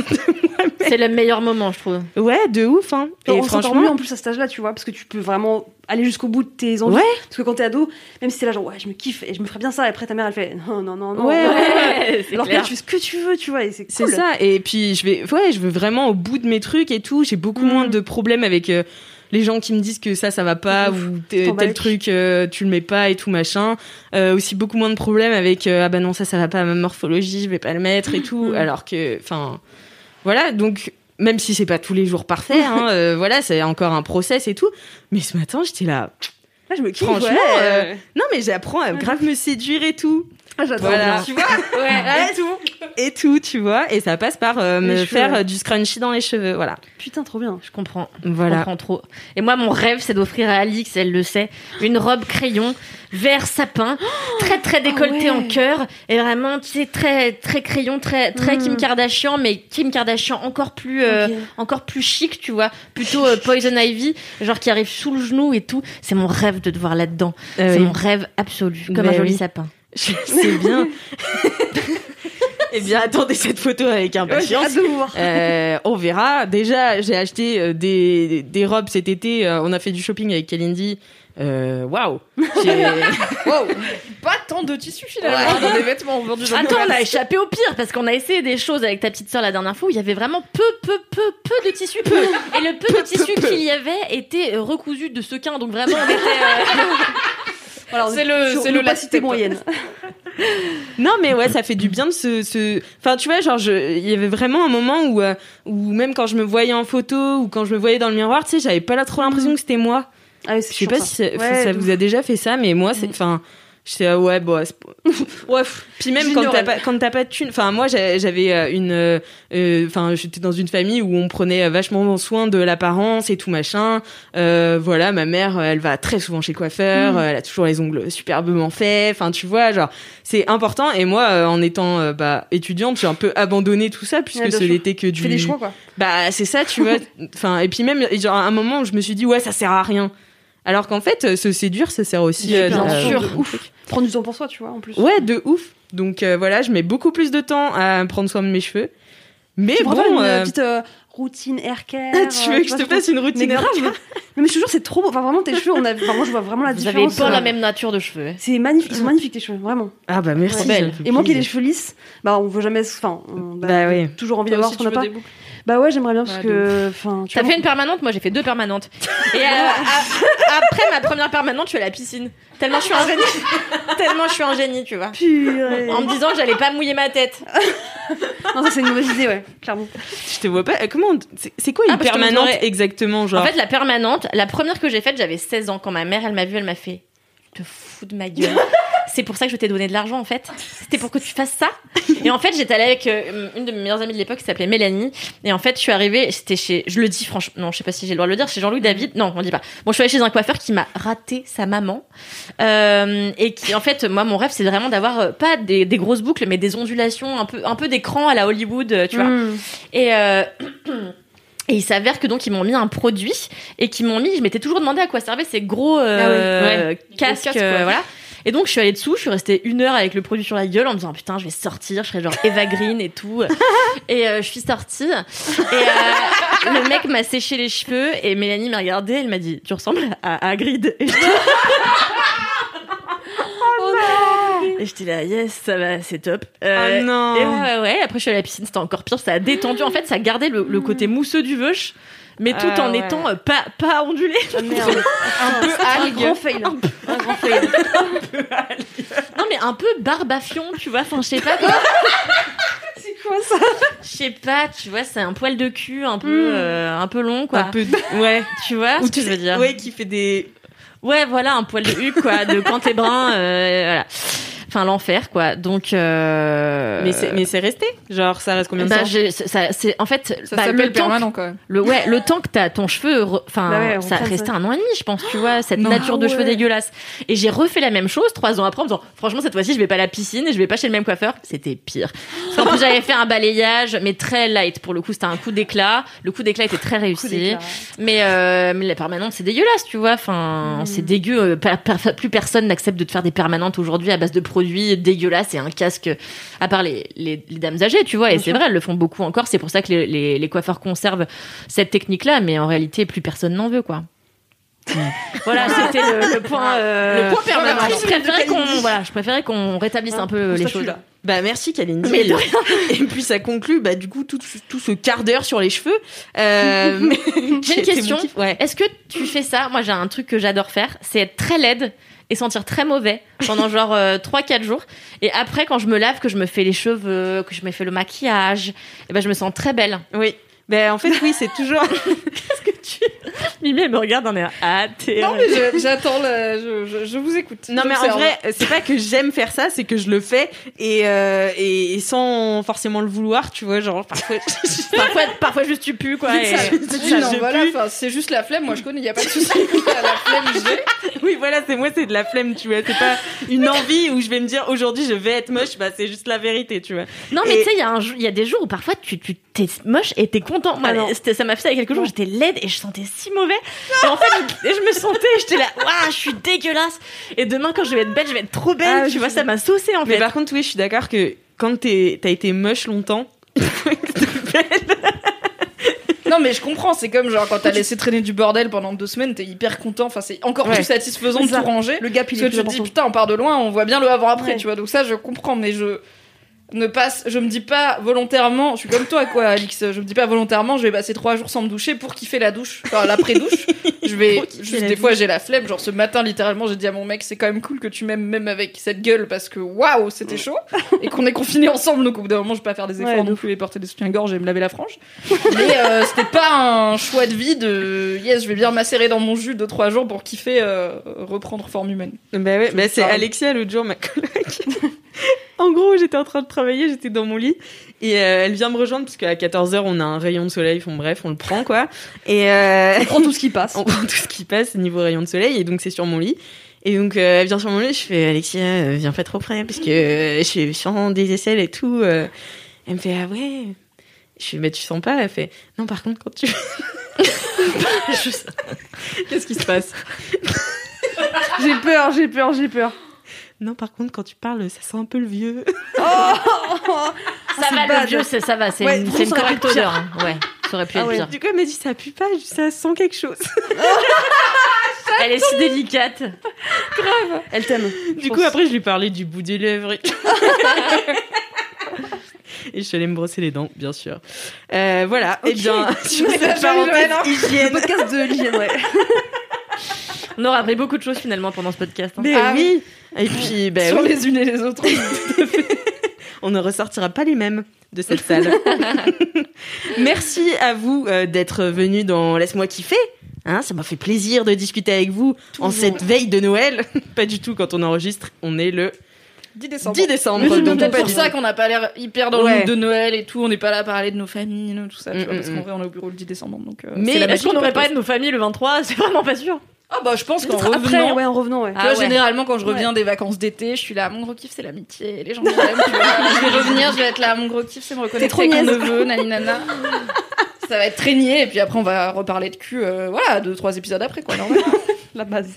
C'est le meilleur moment, je trouve. ouais de ouf hein et on s'entend mieux franchement en plus à cet âge-là, tu vois, parce que tu peux vraiment aller jusqu'au bout de tes envies. Ouais. Parce que quand t'es ado, même si t'es là, genre, ouais, je me kiffe et je me ferais bien ça, et après ta mère, elle fait, non, non, non, non. Ouais, Ouais, c'est Alors que clair. là, tu fais ce que tu veux, tu vois, et c'est C'est cool. ça. Et puis je vais, ouais, je veux vraiment au bout de mes trucs et tout. J'ai beaucoup moins de problèmes avec euh, les gens qui me disent que ça, ça va pas Ouf, ou tel, truc, euh, tu le mets pas et tout machin. Euh, aussi beaucoup moins de problèmes avec euh, ah bah non ça, ça va pas à ma morphologie, je vais pas le mettre et tout. Alors que, enfin, voilà. Donc même si c'est pas tous les jours parfait, hein, euh, voilà, c'est encore un process et tout. Mais ce matin, j'étais là. Là, je me kiffe, Franchement, ouais. euh, non mais j'apprends à grave me séduire et tout. Ah, j'adore. Voilà. bien. Tu vois et tout. Et tout, tu vois. Et ça passe par euh, me cheveux, faire ouais. euh, du scrunchie dans les cheveux. Voilà. Putain, trop bien. Je comprends. Je Voilà. comprends trop. Et moi, mon rêve, c'est d'offrir à Alix, elle le sait, une robe crayon vert sapin, très très décolletée Ah ouais. en cœur, et vraiment, tu sais, très très crayon, très très Mm. Kim Kardashian, mais Kim Kardashian encore plus euh, encore plus chic, tu vois, plutôt euh, Poison Ivy, genre qui arrive sous le genou et tout. C'est mon rêve de te voir là-dedans. Euh, c'est oui. mon rêve absolu, comme Mais un joli oui. sapin. Je sais bien. Eh bien, attendez cette photo avec Ouais, impatience. Euh, on verra. Déjà, j'ai acheté euh, des, des robes cet été. Euh, on a fait du shopping avec Kalindi. Euh, Waouh. J'ai- Wow. Pas tant de tissu finalement dans des vêtements vendus Attends, on a échappé au pire parce qu'on a essayé des choses avec ta petite sœur la dernière fois où il y avait vraiment peu, peu, peu, peu de tissu. Peu. Et le peu de tissu qu'il y avait était recousu de sequins. Donc vraiment, on était. euh, C'est est le- c'est le moyenne. Non, mais ouais, ça fait du bien de se, se... enfin, tu vois, genre, je- il y avait vraiment un moment où, euh, où même quand je me voyais en photo ou quand je me voyais dans le miroir, tu sais, j'avais pas là trop l'impression que c'était moi. Ah, Je sais pas ça. si ça, Ouais, ça vous a déjà fait ça, mais moi, c'est, Mm. enfin, J'étais ah ouais bon pas- ouais puis même quand t'as pas quand t'as pas de thune enfin moi j'avais euh, une euh, euh, enfin j'étais dans une famille où on prenait vachement soin de l'apparence et tout machin. Euh, voilà ma mère elle va très souvent chez le coiffeur Mm. elle a toujours les ongles superbement faits enfin tu vois genre c'est important. Et moi en étant bah étudiante j'ai un peu abandonné tout ça puisque Ouais, ce n'était que du Tu fais des choix, quoi. bah c'est ça tu vois. Enfin et puis même genre à un moment où je me suis dit ouais ça sert à rien alors qu'en fait euh, se séduire ça sert aussi euh, Bien à- sûr, ouf. Prendre du temps pour soi, tu vois, en plus. Ouais, de ouf. Donc euh, voilà, je mets beaucoup plus de temps à prendre soin de mes cheveux. Mais Tu bon, une euh, petite euh, routine hair care. tu veux que je te fasse une routine Mais grave. Non, mais je te jure, c'est trop beau. Enfin, vraiment, tes cheveux, on a... enfin, moi, je vois vraiment la Vous avez différence. pas euh, la même nature de cheveux. C'est magnifique, ils sont magnifiques tes cheveux, vraiment. Ah bah merci. Ouais. Et moi qui ai les cheveux lisses, bah on veut jamais. Enfin, on bah, Bah oui. toujours envie d'avoir ce qu'on n'a pas. Bah ouais, j'aimerais bien parce Ouais, que. Enfin, tu T'as fait une permanente, moi j'ai fait deux permanentes. Et euh, a- après ma première permanente, je suis à la piscine. Tellement je suis un génie. Tellement je suis un génie, tu vois. Purée. En me disant que j'allais pas mouiller ma tête. Non, ça c'est une mauvaise idée, ouais, clairement. Je te vois pas. euh, Comment on- c'est- C'est quoi une Ah, permanente exactement genre En fait, la permanente, la première que j'ai faite, j'avais 16 ans. Quand ma mère, elle m'a vue, elle m'a fait Tu te fous de ma gueule. C'est pour ça que je t'ai donné de l'argent, en fait. C'était pour que tu fasses ça. Et en fait, j'étais allée avec euh, une de mes meilleures amies de l'époque qui s'appelait Mélanie. Et en fait, je suis arrivée, c'était chez, je le dis franchement, non, je sais pas si j'ai le droit de le dire, chez Jean-Louis David. Non, on dit pas. Bon, je suis allée chez un coiffeur qui m'a raté sa maman. Euh, et qui, en fait, moi, mon rêve, c'est vraiment d'avoir euh, pas des, des grosses boucles, mais des ondulations, un peu, un peu d'écran à la Hollywood, tu vois. Mm. Et, euh, et il s'avère que donc ils m'ont mis un produit et qu'ils m'ont mis, je m'étais toujours demandé à quoi servaient ces gros euh, casques, euh, voilà. Et donc je suis allée dessous, je suis restée une heure avec le produit sur la gueule en me disant putain je vais sortir, je serai genre Eva Green et tout. et euh, je suis sortie et euh, le mec m'a séché les cheveux et Mélanie m'a regardé, elle m'a dit tu ressembles à Hagrid. Et j'étais- Et j'étais là, yes, ça va, c'est top. Euh, Ah non. Et ouais, ouais, ouais. Après, je suis allée à la piscine, c'était encore pire, ça a détendu. En fait, ça gardait le, le côté mousseux du veuche, mais tout Ah en ouais. étant euh, pas, pas ondulé. Ah, merde. Un peu Un algue. grand fail. Un grand fail. Non, mais un peu barbafion, tu vois. Enfin, je sais pas quoi. C'est quoi ça? Je sais pas, tu vois, c'est un poil de cul un peu, Mm. euh, un peu long, quoi. un peu ouais. Tu vois Ou ce que je veux dire Ouais, qui fait des Ouais, voilà, un poil de huc, quoi, de quand t'es brun, euh, voilà. Enfin, l'enfer, quoi. Donc, euh... mais c'est mais c'est resté. Genre ça reste combien de bah, temps ça, c'est en fait Ça bah, le temps permanent. Le, ouais, le temps que t'as ton cheveu, enfin, Bah ouais, ça restait un an et demi, je pense, tu vois, cette Non. nature de Ah cheveux ouais. dégueulasse. Et j'ai refait la même chose trois ans après en me disant, franchement, cette fois-ci, je vais pas à la piscine et je vais pas chez le même coiffeur. C'était pire. Parce qu'en plus, j'avais fait un balayage, mais très light. Pour le coup, c'était un coup d'éclat. Le coup d'éclat était très réussi. Mais, euh, mais la permanente, c'est dégueulasse, tu vois. Enfin, c'est dégueu. Euh, plus personne n'accepte de te faire des permanentes aujourd'hui à base de produits dégueulasses et un casque, à part les, les, les dames âgées, tu vois. Et c'est vrai, elles le font beaucoup encore. C'est pour ça que les, les, les coiffeurs conservent cette technique-là, mais en réalité, plus personne n'en veut, quoi. voilà, c'était le, le point, euh, Le point permanent. Je préférais qu'on, voilà, je préférais qu'on rétablisse un peu les choses. Bah merci Kalindi. Mais de Et puis ça conclut bah du coup tout, tout ce quart d'heure sur les cheveux. Euh, J'ai une question. Ouais. Est-ce que tu fais ça? Moi, j'ai un truc que j'adore faire, c'est être très laide et sentir très mauvais pendant genre 3-4 jours. Et après, quand je me lave, que je me fais les cheveux, que je me fais le maquillage, et ben, je me sens très belle. Oui. Ben en fait oui c'est toujours. Qu'est-ce que tu... Mimi, elle me regarde en air. Ah, t'es... Non mais j'attends je, je, je vous écoute. Non mais en vrai c'est pas que j'aime faire ça c'est que je le fais et, euh, et, et sans forcément le vouloir tu vois genre parfois. parfois, parfois juste tu pues, quoi. et- Oui, non, voilà, c'est juste la flemme. Moi, je connais, il y a pas de souci. la flemme, j'ai. oui voilà c'est moi c'est de la flemme tu vois c'est pas une envie où je vais me dire aujourd'hui je vais être moche bah c'est juste la vérité tu vois. Non, mais tu sais, il y, a un jour- il y a des jours où parfois tu, tu t'es moche et t'es content. Moi, Ah ça m'a fait ça il y a quelques jours, j'étais laide et je sentais si mauvais. Et en fait, je, et je me sentais, j'étais là, waouh, je suis dégueulasse. Et demain, quand je vais être belle, je vais être trop belle. Ah, tu je vois, ça m'a saucé en Mais fait. par contre oui je suis d'accord que quand t'es- t'as été moche longtemps il faut que t'es belle. Non, mais je comprends. C'est comme genre quand t'as laissé traîner du bordel pendant deux semaines, t'es hyper content. Enfin, c'est encore Ouais. plus satisfaisant de tout ranger. Le gap, il Parce est que tu te dis putain, on part de loin, on voit bien le avant après, Ouais. tu vois. Donc ça, je comprends, mais je ne passe, je me dis pas volontairement, je suis comme toi quoi, Alix, je me dis pas volontairement, je vais passer trois jours sans me doucher pour kiffer la douche, enfin l'après-douche. Je vais, juste des fois douche. j'ai la flemme, genre ce matin littéralement j'ai dit à mon mec c'est quand même cool que tu m'aimes même avec cette gueule parce que waouh c'était chaud et qu'on est confinés ensemble donc au bout d'un moment je vais pas faire des efforts Ouais, non plus et porter des soutiens-gorge et me laver la frange. Mais euh, c'était pas un choix de vie de yes je vais bien macérer dans mon jus deux trois jours pour kiffer euh, reprendre forme humaine. Bah ouais, bah c'est. Alexia l'autre jour, ma coloc. En gros, j'étais en train de travailler, j'étais dans mon lit et euh, elle vient me rejoindre parce qu'à 14h on a un rayon de soleil, enfin bref, on le prend quoi. Et euh, On prend tout ce qui passe. on prend tout ce qui passe niveau rayon de soleil et donc c'est sur mon lit. Et donc euh, elle vient sur mon lit, je fais Alexia, euh, viens pas trop près parce que je suis sans des aisselles et tout. Elle me fait ah ouais. Je fais mais tu sens pas? Elle fait non par contre quand tu. Qu'est-ce qui se passe? J'ai peur, j'ai peur, j'ai peur. Non par contre quand tu parles ça sent un peu le vieux. Ça va, bad. le vieux, c'est- ça va, c'est Ouais, une, une ça correcte odeur. hein. Ouais, ça aurait pu Ah être ouais. pire. Du coup elle m'a dit ça pue pas, ça sent quelque chose. Elle est si délicate. Elle t'aime. Du coup, après, je lui parlais du bout des lèvres. Et, et je suis allée me brosser les dents, bien sûr. Euh, voilà. Et bien, sur cette parenthèse hein. Le hygiène. podcast de l'hygiène, ouais. On aura appris beaucoup de choses finalement pendant ce podcast. hein. Mais Ah oui. Et puis, ben Sur oui, les unes et les autres. on ne ressortira pas les mêmes de cette salle. Merci à vous euh, d'être venus dans Laisse-moi kiffer. Hein, ça m'a fait plaisir de discuter avec vous en cette veille de Noël. pas du tout quand on enregistre. On est le 10 décembre. 10 décembre. Mais c'est donc peut-être pas pour ça qu'on n'a pas l'air hyper dans le Ouais. mood de Noël et tout. On n'est pas là à parler de nos familles, tout ça. tu Mm, vois, parce mm, qu'en mm. vrai, on est au bureau le 10 décembre. Donc, euh, Mais Est-ce qu'on du aurait podcast. parlé de nos familles le 23 C'est vraiment pas sûr. Ah bah je pense qu'en revenant. ouais, en revenant, ouais. Tu vois, Ah ouais. généralement, quand je reviens des vacances d'été, je suis là, mon gros kiff, c'est l'amitié. Les gens que j'aime, tu vois. Je vais revenir, je vais être là, mon gros kiff, c'est me reconnaître trop avec mon niaise. neveu, nani nana. Ça va être traîné, et puis après, on va reparler de cul, euh, voilà, deux, trois épisodes après, quoi, normal. La base.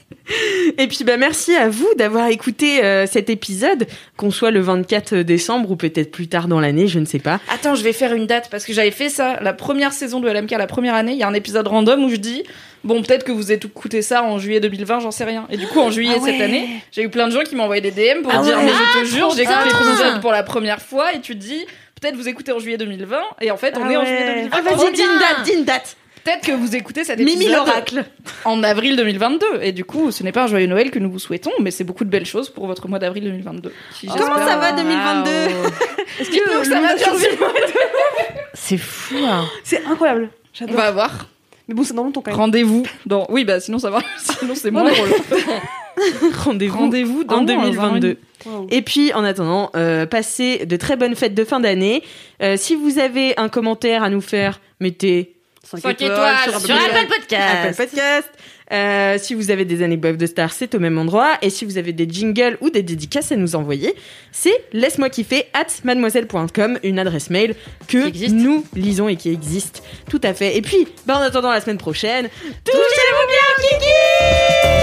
Et puis bah merci à vous d'avoir écouté euh, cet épisode, qu'on soit le 24 décembre ou peut-être plus tard dans l'année, je ne sais pas. Attends, je vais faire une date parce que j'avais fait ça la première saison de LMK, la première année. Il y a un épisode random où je dis bon, peut-être que vous écoutez ça en juillet 2020, j'en sais rien. Et du coup, en juillet Ah cette ouais. année, j'ai eu plein de gens qui m'ont envoyé des DM pour Ah dire ouais. mais je te jure, j'ai écouté bien. l'épisode pour la première fois et tu te dis peut-être vous écoutez en juillet 2020 et en fait on Ah est en juillet 2020. Ah vas-y, trop dis une date, dis une date. Peut-être que vous écoutez cet Mimi épisode l'oracle. en avril 2022 et du coup, ce n'est pas un joyeux Noël que nous vous souhaitons, mais c'est beaucoup de belles choses pour votre mois d'avril 2022. qui, Comment ça va 2022 Est-ce Dites-nous que ça va bien. C'est fou. hein. C'est incroyable. On va voir. Mais bon, c'est dans longtemps quand même. Rendez-vous dans. Oui, bah sinon ça va. Sinon c'est moins drôle. Rendez-vous Rendez-vous en dans un an et 2022. Wow. Et puis, en attendant, euh, passez de très bonnes fêtes de fin d'année. Euh, si vous avez un commentaire à nous faire, mettez Cinq 5 étoiles Sur sur Apple Apple Podcast. Euh, si vous avez des anecdotes de stars, c'est au même endroit. Et si vous avez des jingles ou des dédicaces à nous envoyer, c'est laisse-moi kiffer at mademoiselle.com, une adresse mail que nous lisons et qui existe. Tout à fait. Et puis, bah, en attendant la semaine prochaine, touchez-vous bien, Kiki!